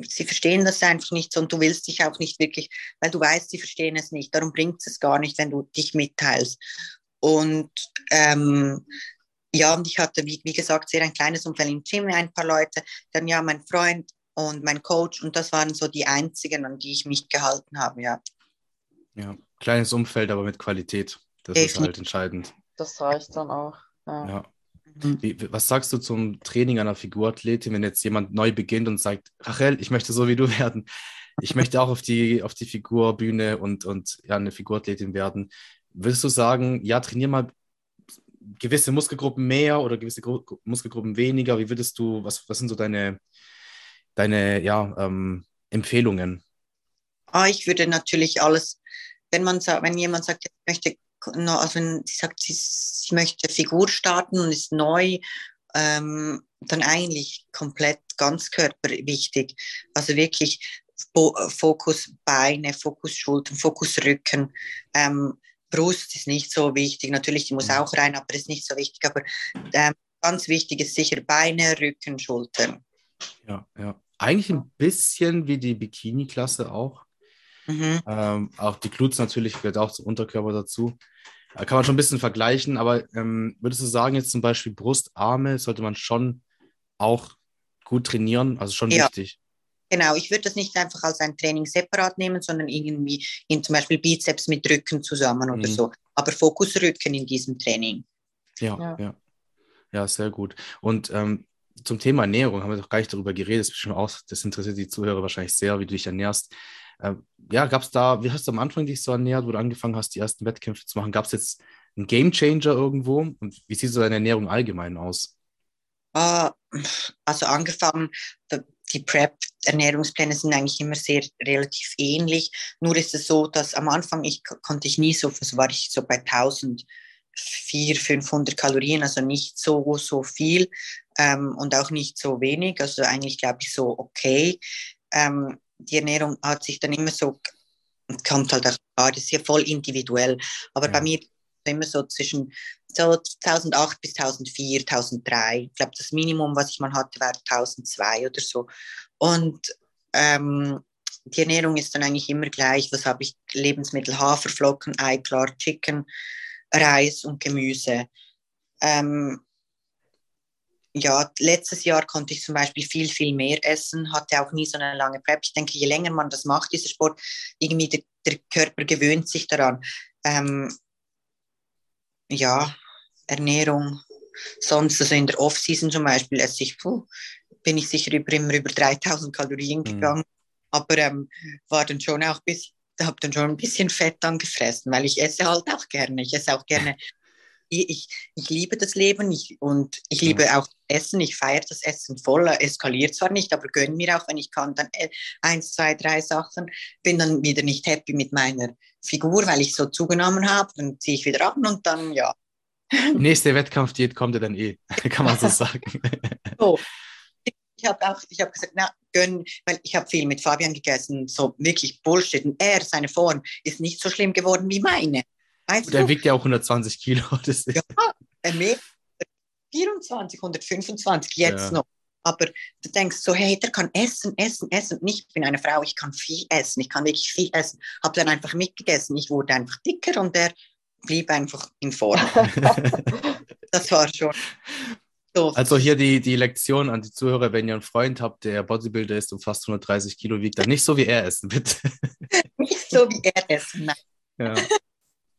sie verstehen das einfach nicht so und du willst dich auch nicht wirklich, weil du weißt, sie verstehen es nicht. Darum bringt es gar nicht, wenn du dich mitteilst. Und ähm, ja, und ich hatte, wie, wie gesagt, sehr ein kleines Umfeld im Gym, ein paar Leute, dann ja, mein Freund und mein Coach und das waren so die einzigen, an die ich mich gehalten habe, ja. Ja, kleines Umfeld, aber mit Qualität. Das Definitiv. ist halt entscheidend. Das reicht dann auch. Ja. ja. Mhm. Wie, was sagst du zum Training einer Figurathletin, wenn jetzt jemand neu beginnt und sagt, Rachel, ich möchte so wie du werden. Ich möchte auch auf die, auf die Figurbühne und, und ja, eine Figurathletin werden. Würdest du sagen, ja, trainier mal gewisse Muskelgruppen mehr oder gewisse Gru Muskelgruppen weniger? Wie würdest du, was, was sind so deine, deine ja, ähm, Empfehlungen? Ah, ich würde natürlich alles, wenn man wenn jemand sagt, ich möchte also wenn sie sagt, sie, sie möchte Figur starten und ist neu, ähm, dann eigentlich komplett Ganzkörper wichtig. Also wirklich Fokus Beine, Fokus Schultern, Fokus Rücken. Ähm, Brust ist nicht so wichtig. Natürlich, die muss mhm. auch rein, aber ist nicht so wichtig. Aber ähm, ganz wichtig ist sicher Beine, Rücken, Schultern. Ja, ja. Eigentlich ein bisschen wie die Bikini-Klasse auch. Mhm. Ähm, auch die Glutes natürlich gehört auch zum Unterkörper dazu. Da kann man schon ein bisschen vergleichen, aber ähm, würdest du sagen, jetzt zum Beispiel Brust, Arme sollte man schon auch gut trainieren, also schon ja. wichtig? Genau, ich würde das nicht einfach als ein Training separat nehmen, sondern irgendwie in zum Beispiel Bizeps mit Rücken zusammen oder mhm. so. Aber Fokus Rücken in diesem Training. Ja, ja. Ja, ja sehr gut. Und ähm, zum Thema Ernährung haben wir doch gar nicht darüber geredet. Das, auch, das interessiert die Zuhörer wahrscheinlich sehr, wie du dich ernährst. Ähm, ja, gab es da, wie hast du am Anfang dich so ernährt, wo du angefangen hast, die ersten Wettkämpfe zu machen? Gab es jetzt einen Game Changer irgendwo? Und wie sieht so deine Ernährung allgemein aus? Uh, also angefangen, die Prep-Ernährungspläne sind eigentlich immer sehr relativ ähnlich. Nur ist es so, dass am Anfang ich konnte ich nie so, so war ich so bei 1000 400, 500 Kalorien, also nicht so, so viel ähm, und auch nicht so wenig, also eigentlich glaube ich so okay. Ähm, die Ernährung hat sich dann immer so, kommt halt auch, das ist ja voll individuell, aber ja. bei mir immer so zwischen so 1008 bis 1004, 1003. Ich glaube, das Minimum, was ich mal hatte, war 1002 oder so. Und ähm, die Ernährung ist dann eigentlich immer gleich. Was habe ich? Lebensmittel, Haferflocken, Ei, klar, Chicken, Reis und Gemüse. Ähm, ja, letztes Jahr konnte ich zum Beispiel viel, viel mehr essen, hatte auch nie so eine lange Prep. Ich denke, je länger man das macht, dieser Sport, irgendwie der, der Körper gewöhnt sich daran. Ähm, ja, Ernährung. Sonst, also in der Off-Season zum Beispiel, esse ich, puh, bin ich sicher über, immer über 3000 Kalorien mhm. gegangen. Mhm. Aber ähm, war dann schon auch bis, habe dann schon ein bisschen Fett angefressen, weil ich esse halt auch gerne. Ich esse auch gerne. Ich, ich liebe das Leben ich, und ich liebe ja. auch Essen. Ich feiere das Essen voll. Eskaliert zwar nicht, aber gönne mir auch, wenn ich kann, dann äh, eins, zwei, drei Sachen. Bin dann wieder nicht happy mit meiner Figur, weil ich so zugenommen habe. Dann ziehe ich wieder ab und dann, ja. Nächste Wettkampfdiät kommt ja dann eh, kann man so sagen. so, ich habe auch, ich habe gesagt, na, gönn, weil ich habe viel mit Fabian gegessen, so wirklich Bullshit. Und er, seine Form, ist nicht so schlimm geworden wie meine. Weißt der wiegt ja auch 120 Kilo. Das ist ja, er wiegt 24, 125 jetzt ja. noch. Aber du denkst so, hey, der kann essen, essen, essen. Und ich bin eine Frau, ich kann viel essen, ich kann wirklich viel essen. Habe dann einfach mitgegessen. Ich wurde einfach dicker und er blieb einfach in Form. das war schon. So. Also hier die, die Lektion an die Zuhörer, wenn ihr einen Freund habt, der Bodybuilder ist und fast 130 Kilo wiegt, dann nicht so wie er essen, bitte. Nicht so wie er essen, nein. Ja.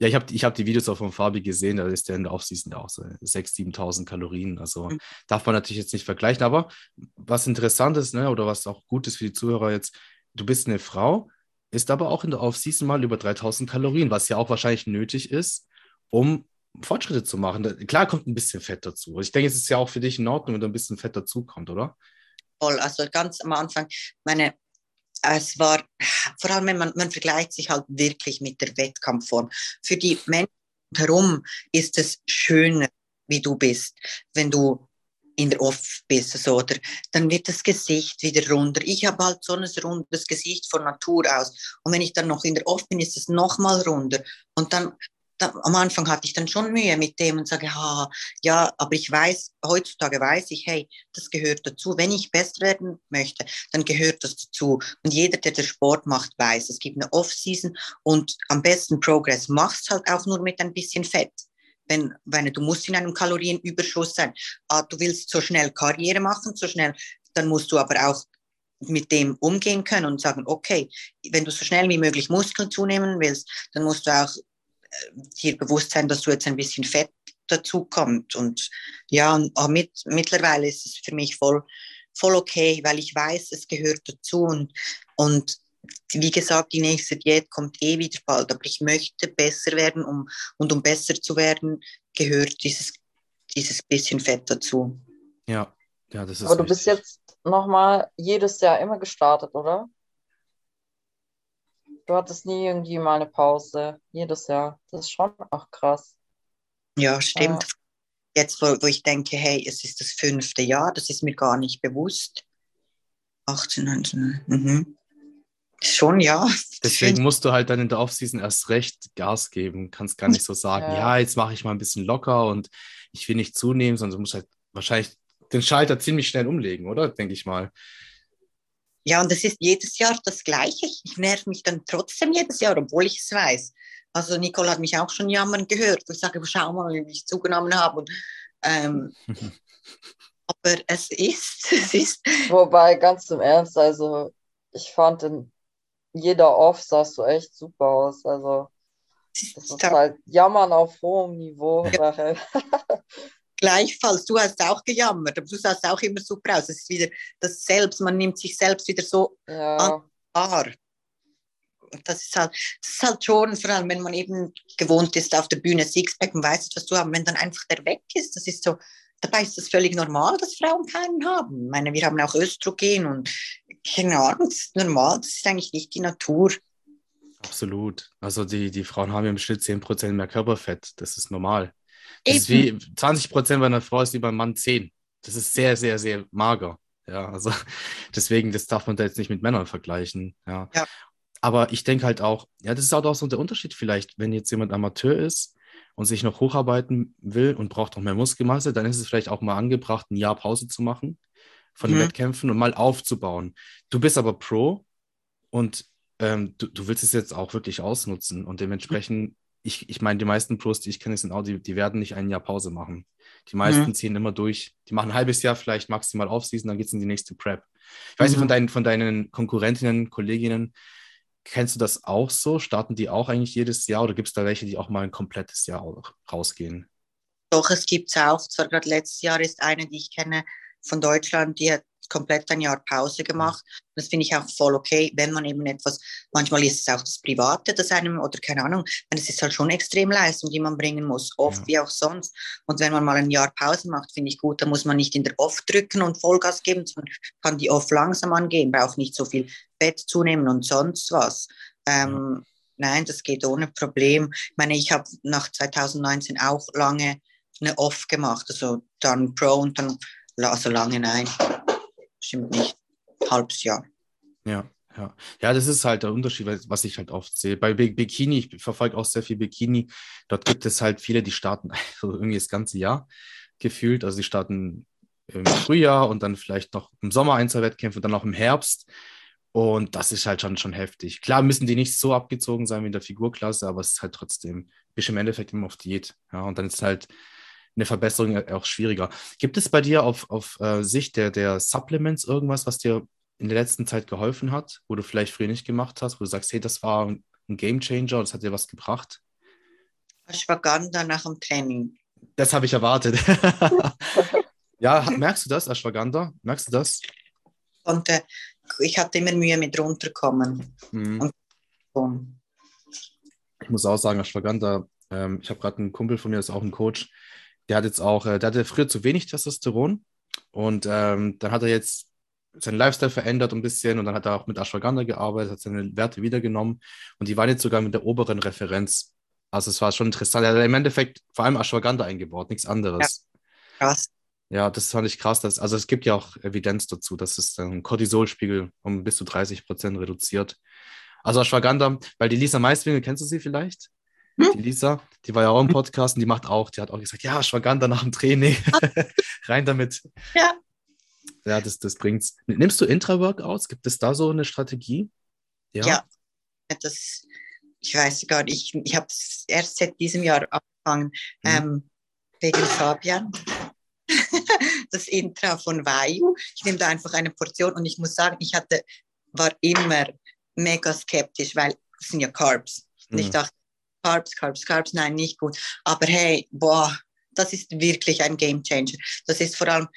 Ja, ich habe ich hab die Videos auch von Fabi gesehen, da ist der in der Offseason auch so 6.000, 7.000 Kalorien. Also mhm. darf man natürlich jetzt nicht vergleichen. Aber was interessant ist, ne, oder was auch gut ist für die Zuhörer jetzt, du bist eine Frau, ist aber auch in der Offseason mal über 3.000 Kalorien, was ja auch wahrscheinlich nötig ist, um Fortschritte zu machen. Klar kommt ein bisschen Fett dazu. Ich denke, es ist ja auch für dich in Ordnung, wenn da ein bisschen Fett dazukommt, oder? Voll. Also ganz am Anfang, meine, es war, vor allem, wenn man, man vergleicht sich halt wirklich mit der Wettkampfform. Für die Menschen herum ist es schöner, wie du bist, wenn du in der Off bist, so, oder dann wird das Gesicht wieder runter. Ich habe halt so ein rundes Gesicht von Natur aus. Und wenn ich dann noch in der Off bin, ist es nochmal runter. Und dann da, am Anfang hatte ich dann schon Mühe mit dem und sage, ha, ja, aber ich weiß, heutzutage weiß ich, hey, das gehört dazu. Wenn ich besser werden möchte, dann gehört das dazu. Und jeder, der den Sport macht, weiß, es gibt eine Off-Season und am besten Progress machst halt auch nur mit ein bisschen Fett. Wenn, wenn du musst in einem Kalorienüberschuss sein. Ah, du willst so schnell Karriere machen, so schnell, dann musst du aber auch mit dem umgehen können und sagen, okay, wenn du so schnell wie möglich Muskeln zunehmen willst, dann musst du auch dir bewusst sein, dass du jetzt ein bisschen Fett dazu kommt. Und ja, mit, mittlerweile ist es für mich voll, voll okay, weil ich weiß, es gehört dazu. Und, und wie gesagt, die nächste Diät kommt eh wieder bald. Aber ich möchte besser werden um, und um besser zu werden, gehört dieses, dieses bisschen Fett dazu. Ja, ja, das ist. Aber du bist jetzt nochmal jedes Jahr immer gestartet, oder? Du hattest nie irgendwie mal eine Pause, jedes Jahr. Das ist schon auch krass. Ja, stimmt. Ja. Jetzt, wo, wo ich denke, hey, es ist das fünfte Jahr, das ist mir gar nicht bewusst. 18, 19, mhm. Schon, ja. Deswegen musst du halt dann in der Offseason erst recht Gas geben. Kannst gar nicht so sagen, ja, ja jetzt mache ich mal ein bisschen locker und ich will nicht zunehmen, sondern du musst halt wahrscheinlich den Schalter ziemlich schnell umlegen, oder? Denke ich mal. Ja, und es ist jedes Jahr das Gleiche. Ich nerv mich dann trotzdem jedes Jahr, obwohl ich es weiß. Also Nicole hat mich auch schon jammern gehört. Ich sage, schau mal, wie ich zugenommen habe. Und, ähm, aber es ist, es ist. Wobei, ganz im Ernst, also ich fand in jeder Off sahst du echt super aus. Also das ist halt Jammern auf hohem Niveau. Ja. Gleichfalls, du hast auch gejammert, aber du sahst auch immer super aus. Es ist wieder das Selbst, man nimmt sich selbst wieder so ja. wahr. das ist halt, das ist halt schon, vor allem wenn man eben gewohnt ist, auf der Bühne Sixpack und weiß was du haben, wenn dann einfach der weg ist, das ist so, dabei ist das völlig normal, dass Frauen keinen haben. Ich meine, wir haben auch Östrogen und keine Ahnung, das ist normal, das ist eigentlich nicht die Natur. Absolut. Also die, die Frauen haben im Schnitt 10% mehr Körperfett. Das ist normal. Das ist wie 20% bei einer Frau ist wie beim Mann 10. Das ist sehr, sehr, sehr mager. Ja, also deswegen, das darf man da jetzt nicht mit Männern vergleichen. Ja. ja. Aber ich denke halt auch, ja, das ist auch so der Unterschied vielleicht, wenn jetzt jemand Amateur ist und sich noch hocharbeiten will und braucht noch mehr Muskelmasse, dann ist es vielleicht auch mal angebracht, ein Jahr Pause zu machen von den mhm. Wettkämpfen und mal aufzubauen. Du bist aber Pro und ähm, du, du, willst es jetzt auch wirklich ausnutzen und dementsprechend, ich, ich meine, die meisten Pros, die ich kenne, sind auch, die, die werden nicht ein Jahr Pause machen. Die meisten mhm. ziehen immer durch. Die machen ein halbes Jahr vielleicht maximal Offseason, dann geht es in die nächste Prep. Ich weiß nicht, von mhm. deinen, von deinen Konkurrentinnen, Kolleginnen, kennst du das auch so? Starten die auch eigentlich jedes Jahr oder gibt es da welche, die auch mal ein komplettes Jahr rausgehen? Doch, es gibt es auch. Zwar gerade letztes Jahr ist eine, die ich kenne von Deutschland, die hat komplett ein Jahr Pause gemacht. Das finde ich auch voll okay, wenn man eben etwas, manchmal ist es auch das Private, das einem, oder keine Ahnung, es ist halt schon extrem Leistung, die man bringen muss, oft ja. wie auch sonst. Und wenn man mal ein Jahr Pause macht, finde ich gut, da muss man nicht in der Off drücken und Vollgas geben, sondern kann die Off langsam angehen, braucht nicht so viel Bett zunehmen und sonst was. Ähm, ja. Nein, das geht ohne Problem. Ich meine, ich habe nach 2019 auch lange eine Off gemacht, also dann Pro und dann also lange nein stimmt nicht. Halbes Jahr. Ja, ja. Ja, das ist halt der Unterschied, was ich halt oft sehe. Bei Bikini, ich verfolge auch sehr viel Bikini, dort gibt es halt viele, die starten also irgendwie das ganze Jahr gefühlt. Also die starten im Frühjahr und dann vielleicht noch im Sommer ein, zwei Wettkämpfe und dann auch im Herbst. Und das ist halt schon, schon heftig. Klar müssen die nicht so abgezogen sein wie in der Figurklasse, aber es ist halt trotzdem, bist im Endeffekt immer auf Diät. Ja, und dann ist halt eine Verbesserung auch schwieriger. Gibt es bei dir auf, auf äh, Sicht der, der Supplements irgendwas, was dir in der letzten Zeit geholfen hat, wo du vielleicht früher nicht gemacht hast, wo du sagst, hey, das war ein Game Changer, das hat dir was gebracht? Ashwagandha nach dem Training. Das habe ich erwartet. ja, merkst du das, Ashwagandha? Merkst du das? Und äh, ich hatte immer Mühe mit runterkommen. Mhm. Ich muss auch sagen, Ashwagandha, ähm, ich habe gerade einen Kumpel von mir, das ist auch ein Coach, der hat jetzt auch, äh, der hatte früher zu wenig Testosteron und ähm, dann hat er jetzt seinen Lifestyle verändert ein bisschen und dann hat er auch mit Ashwagandha gearbeitet, hat seine Werte wiedergenommen und die waren jetzt sogar mit der oberen Referenz. Also es war schon interessant. Er hat im Endeffekt vor allem Ashwagandha eingebaut, nichts anderes. Ja, krass. Ja, das fand ich krass. Dass, also es gibt ja auch Evidenz dazu, dass es den Cortisolspiegel um bis zu 30 Prozent reduziert. Also Ashwagandha, weil die Lisa Maiswinkel, kennst du sie vielleicht? Hm? Die Lisa, die war ja auch im Podcast und die macht auch, die hat auch gesagt, ja, Schwaganda nach dem Training. Rein damit. Ja. Ja, das, das bringt's. Nimmst du Intra-Workouts? Gibt es da so eine Strategie? Ja. ja das, ich weiß gar nicht. Ich, ich habe es erst seit diesem Jahr angefangen, mhm. ähm, wegen Fabian. das Intra von Vayu. Ich nehme da einfach eine Portion und ich muss sagen, ich hatte, war immer mega skeptisch, weil es sind ja Carbs. Und mhm. ich dachte, Carbs, Carbs, Carbs, nein, nicht gut. Aber hey, boah, das ist wirklich ein Game Changer. Das ist vor allem,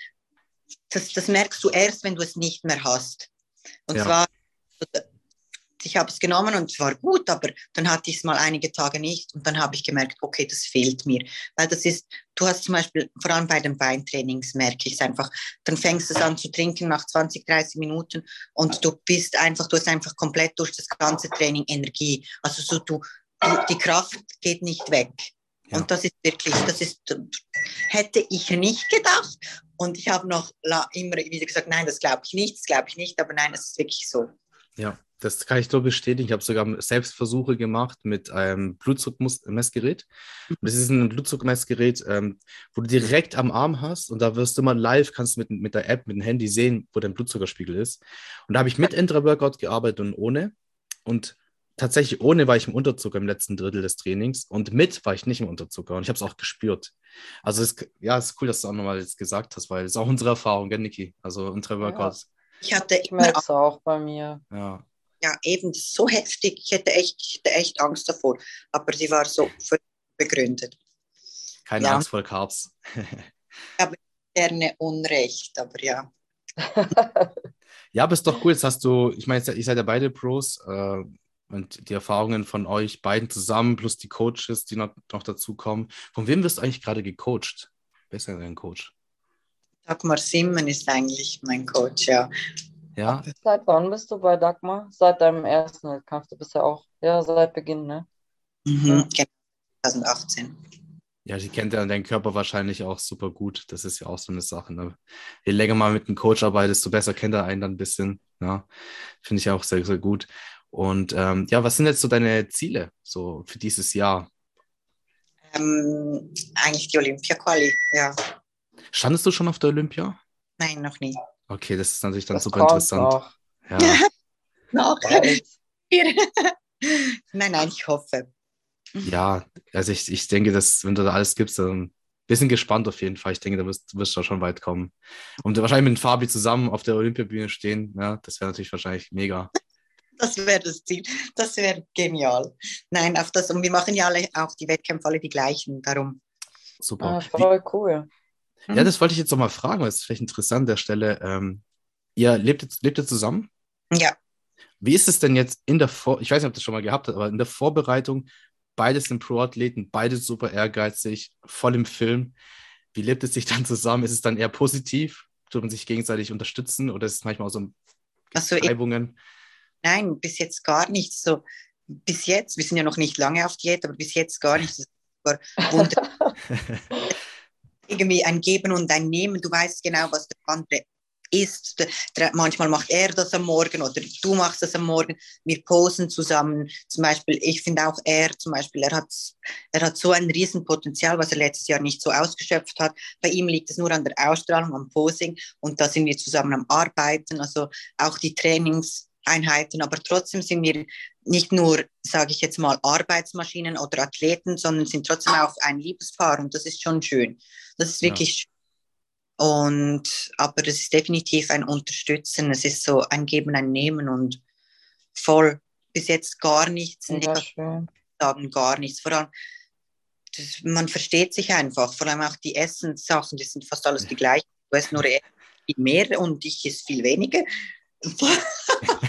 das, das merkst du erst, wenn du es nicht mehr hast. Und ja. zwar, ich habe es genommen und es war gut, aber dann hatte ich es mal einige Tage nicht und dann habe ich gemerkt, okay, das fehlt mir. Weil das ist, du hast zum Beispiel, vor allem bei den Beintrainings merke ich es einfach, dann fängst du es an zu trinken nach 20, 30 Minuten und du bist einfach, du hast einfach komplett durch das ganze Training Energie. Also so du, die Kraft geht nicht weg. Ja. Und das ist wirklich, das ist, hätte ich nicht gedacht. Und ich habe noch immer wieder gesagt, nein, das glaube ich nicht, das glaube ich nicht, aber nein, es ist wirklich so. Ja, das kann ich nur bestätigen. Ich habe sogar Selbstversuche gemacht mit einem Blutzuckmessgerät. Das ist ein Blutzuckmessgerät, ähm, wo du direkt am Arm hast und da wirst du mal live, kannst du mit, mit der App, mit dem Handy sehen, wo dein Blutzuckerspiegel ist. Und da habe ich mit Intra-Workout gearbeitet und ohne. Und tatsächlich ohne war ich im Unterzucker im letzten Drittel des Trainings und mit war ich nicht im Unterzucker und ich habe es auch gespürt. Also es, ja, es ist cool, dass du auch nochmal jetzt gesagt hast, weil es ist auch unsere Erfahrung, gell, Niki? Also unsere Workouts. Ja. Ich hatte ich merke es auch bei mir. Ja. ja, eben so heftig. Ich hätte echt, ich hätte echt Angst davor, aber sie war so begründet. Keine ja. Angst vor Carbs. aber gerne Unrecht, aber ja. ja, aber ist doch cool. Jetzt hast du, ich meine, ihr seid ja beide Pros. Äh, und die Erfahrungen von euch beiden zusammen, plus die Coaches, die noch, noch dazukommen. Von wem wirst du eigentlich gerade gecoacht? Wer ist denn dein Coach? Dagmar Simmen ist eigentlich mein Coach, ja. Ja. Seit wann bist du bei Dagmar? Seit deinem ersten Wettkampf. Du bist ja auch, ja, seit Beginn, ne? Mhm, genau, 2018. Ja, die kennt ja deinen Körper wahrscheinlich auch super gut. Das ist ja auch so eine Sache. Ne? Je länger mal mit einem Coach arbeitest, desto besser kennt er einen dann ein bisschen. Ja, finde ich auch sehr, sehr gut. Und ähm, ja, was sind jetzt so deine Ziele so für dieses Jahr? Ähm, eigentlich die Olympia-Quali, ja. Standest du schon auf der Olympia? Nein, noch nie. Okay, das ist natürlich dann Das super interessant. noch. Ja. Noch. Nein, nein, ich hoffe. ja, also ich, ich denke, dass wenn du da alles gibst, dann wir sind gespannt auf jeden Fall. Ich denke, da wirst, wirst du schon weit kommen. Und wahrscheinlich mit Fabi zusammen auf der Olympiabühne stehen, ja, das wäre natürlich wahrscheinlich mega. Das wäre das Ziel. Das wäre genial. Nein, auf das, und wir machen ja alle auch die Wettkämpfe alle die gleichen, darum. Super. Ah, Wie, voll cool. ja, das wollte ich jetzt noch mal fragen, weil es ist vielleicht interessant an der Stelle. Ähm, ihr lebt, jetzt- lebt ihr zusammen? Ja, Wie ist es denn jetzt in der Vor ich weiß nicht, ob das schon mal gehabt hat, aber in der Vorbereitung, beides sind Pro-Athleten, beide super ehrgeizig, voll im Film. Wie lebt es sich dann zusammen? Ist es dann eher positiv? Tut man sich gegenseitig unterstützen oder ist es manchmal auch so also ich, Reibungen? Nein, bis jetzt gar nicht so. Bis jetzt, wir sind ja noch nicht lange auf Diät, aber bis jetzt gar nicht. Das war irgendwie ein Geben und ein Nehmen. Du weißt genau, was der andere ist. Manchmal macht er das am Morgen oder du machst das am Morgen. Wir posen zusammen. Zum Beispiel, ich finde auch er, zum Beispiel, er hat, er hat so ein Riesenpotenzial, was er letztes Jahr nicht so ausgeschöpft hat. Bei ihm liegt es nur an der Ausstrahlung, am Posing und da sind wir zusammen am Arbeiten. Also auch die Trainingseinheiten, aber trotzdem sind wir nicht nur, sage ich jetzt mal, Arbeitsmaschinen oder Athleten, sondern sind trotzdem auch ein Liebespaar und das ist schon schön. Das ist Ja. wirklich schön. Und, aber es ist definitiv ein Unterstützen, es ist so ein Geben, ein Nehmen und voll bis jetzt gar nichts, negativ schön. sagen, gar nichts. Vor allem, das, man versteht sich einfach, vor allem auch die Essenssachen, die sind fast alles die gleichen. Du isst nur viel mehr und ich esse viel weniger.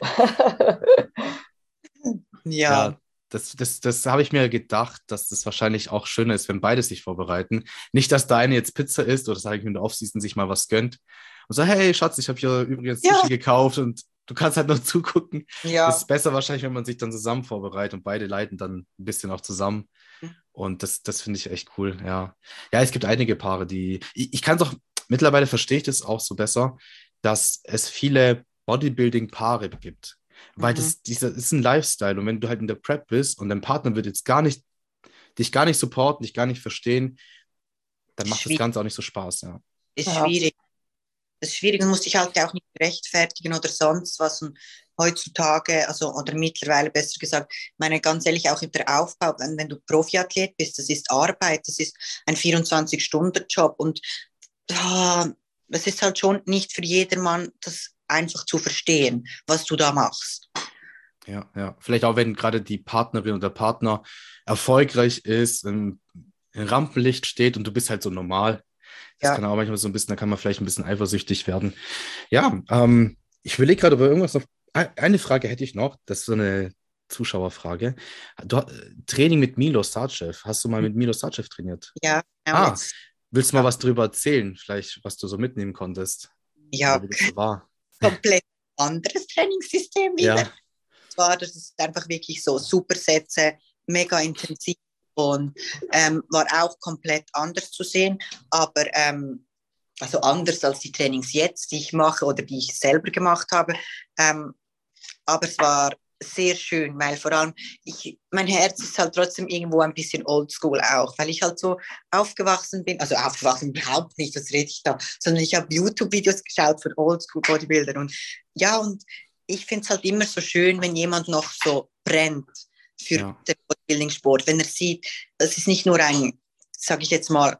ja, Ja, das, das, das habe ich mir gedacht, dass das wahrscheinlich auch schöner ist, wenn beide sich vorbereiten. Nicht, dass der eine jetzt Pizza isst oder sage ich in der Offseason sich mal was gönnt und so, hey Schatz, ich habe hier übrigens Ja. Sushi gekauft und du kannst halt nur zugucken. ja. Es ist besser wahrscheinlich, wenn man sich dann zusammen vorbereitet und beide leiten dann ein bisschen auch zusammen. Mhm. Und das, das finde ich echt cool, ja. Ja, es gibt einige Paare, die. Ich, ich kann es auch, mittlerweile verstehe ich das auch so besser, dass es viele Bodybuilding-Paare gibt. Weil Mhm. das, dieser ist ein Lifestyle. Und wenn du halt in der Prep bist und dein Partner wird jetzt gar nicht, dich gar nicht supporten, dich gar nicht verstehen, dann macht das Schwierig. Ganze auch nicht so Spaß, ja. ist schwierig. Das ist schwierig und musst dich halt auch nicht rechtfertigen oder sonst was. Und heutzutage, also oder mittlerweile besser gesagt, ich meine ganz ehrlich, auch in der Aufbau, wenn, wenn du Profiathlet bist, das ist Arbeit, das ist ein 24-Stunden-Job und da, das ist halt schon nicht für jedermann das einfach zu verstehen, was du da machst. Ja, ja. Vielleicht auch, wenn gerade die Partnerin oder der Partner erfolgreich ist, im, im Rampenlicht steht und du bist halt so normal. Das Ja. kann auch manchmal so ein bisschen, da kann man vielleicht ein bisschen eifersüchtig werden. Ja, ähm, ich überlege gerade über irgendwas noch. Ein- Eine Frage hätte ich noch, das ist so eine Zuschauerfrage. Du, äh, Training mit Milo Sarcev. Hast du mal mit Milo Sarcev trainiert? Ja, genau Ah. Willst du mal was drüber erzählen? Vielleicht, was du so mitnehmen konntest? ja war? Komplett anderes Trainingssystem wieder. Ja, war, das ist einfach wirklich so Supersätze, mega intensiv und ähm, war auch komplett anders zu sehen, aber ähm, also anders als die Trainings jetzt, die ich mache oder die ich selber gemacht habe. Ähm, aber es war sehr schön, weil vor allem ich, mein Herz ist halt trotzdem irgendwo ein bisschen oldschool auch, weil ich halt so aufgewachsen bin, also aufgewachsen überhaupt nicht, was rede ich da, sondern ich habe YouTube-Videos geschaut von oldschool Bodybuildern und ja, und ich finde es halt immer so schön, wenn jemand noch so brennt für Ja. den Bodybuilding-Sport, wenn er sieht, das ist nicht nur ein, sage ich jetzt mal,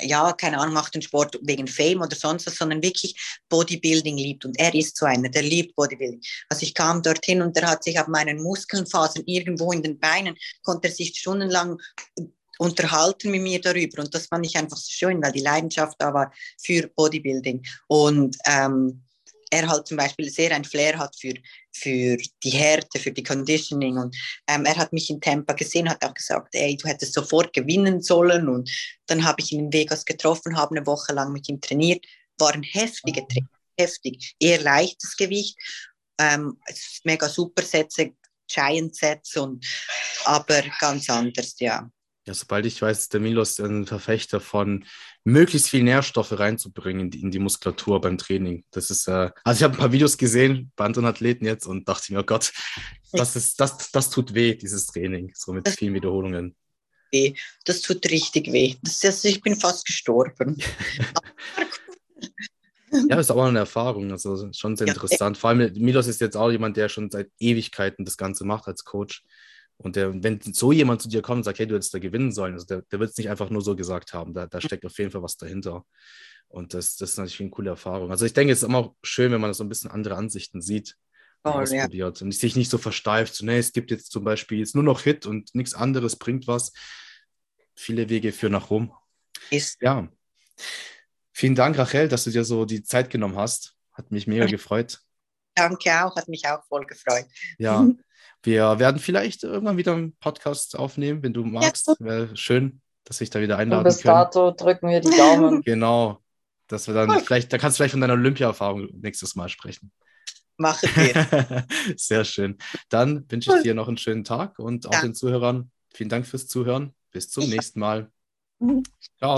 ja, keine Ahnung, macht den Sport wegen Fame oder sonst was, sondern wirklich Bodybuilding liebt. Und er ist so einer, der liebt Bodybuilding. Also ich kam dorthin und der hat sich auf meinen Muskelfasern irgendwo in den Beinen, konnte er sich stundenlang unterhalten mit mir darüber. Und das fand ich einfach so schön, weil die Leidenschaft da war für Bodybuilding. Und ähm, er halt zum Beispiel sehr ein Flair hat für, für die Härte, für die Conditioning. Und ähm, er hat mich in Tampa gesehen, hat auch gesagt, ey, du hättest sofort gewinnen sollen. Und dann habe ich ihn in Vegas getroffen, habe eine Woche lang mit ihm trainiert. Waren heftige mhm. Trainer, heftig. Eher leichtes Gewicht, ähm, mega super Sätze, Giant Sets und aber ganz anders, ja. Ja, sobald ich weiß, der Milos ist ein Verfechter von möglichst viel Nährstoffe reinzubringen in die, in die Muskulatur beim Training. Das ist, äh, also ich habe ein paar Videos gesehen bei anderen Athleten jetzt und dachte mir, oh Gott, das ist, das, das tut weh, dieses Training, so mit vielen Wiederholungen. Weh. Das tut richtig weh. Das ist, ich bin fast gestorben. Ja, ist aber eine Erfahrung, also schon sehr ja, interessant. Vor allem Milos ist jetzt auch jemand, der schon seit Ewigkeiten das Ganze macht als Coach. Und der, wenn so jemand zu dir kommt und sagt, hey, du hättest da gewinnen sollen, also der, der wird es nicht einfach nur so gesagt haben. Da, da steckt auf jeden Fall was dahinter. Und das, das ist natürlich eine coole Erfahrung. Also ich denke, es ist immer schön, wenn man so ein bisschen andere Ansichten sieht und oh, ausprobiert ja. und sich nicht so versteift. So, nee, es gibt jetzt zum Beispiel jetzt nur noch Hit und nichts anderes bringt was. Viele Wege führen nach Rom. Ist. Ja. Vielen Dank, Rachel, dass du dir so die Zeit genommen hast. Hat mich mega gefreut. Danke auch, hat mich auch voll gefreut. Ja, wir werden vielleicht irgendwann wieder einen Podcast aufnehmen, wenn du magst. Ja. Wäre schön, dass ich da wieder einladen kann. Bis dato drücken wir die Daumen. genau. Dass wir dann okay. vielleicht, da kannst du vielleicht von deiner Olympia-Erfahrung nächstes Mal sprechen. Mache wir. Sehr schön. Dann wünsche ich dir noch einen schönen Tag und auch ja. den Zuhörern vielen Dank fürs Zuhören. Bis zum nächsten Mal. Ciao.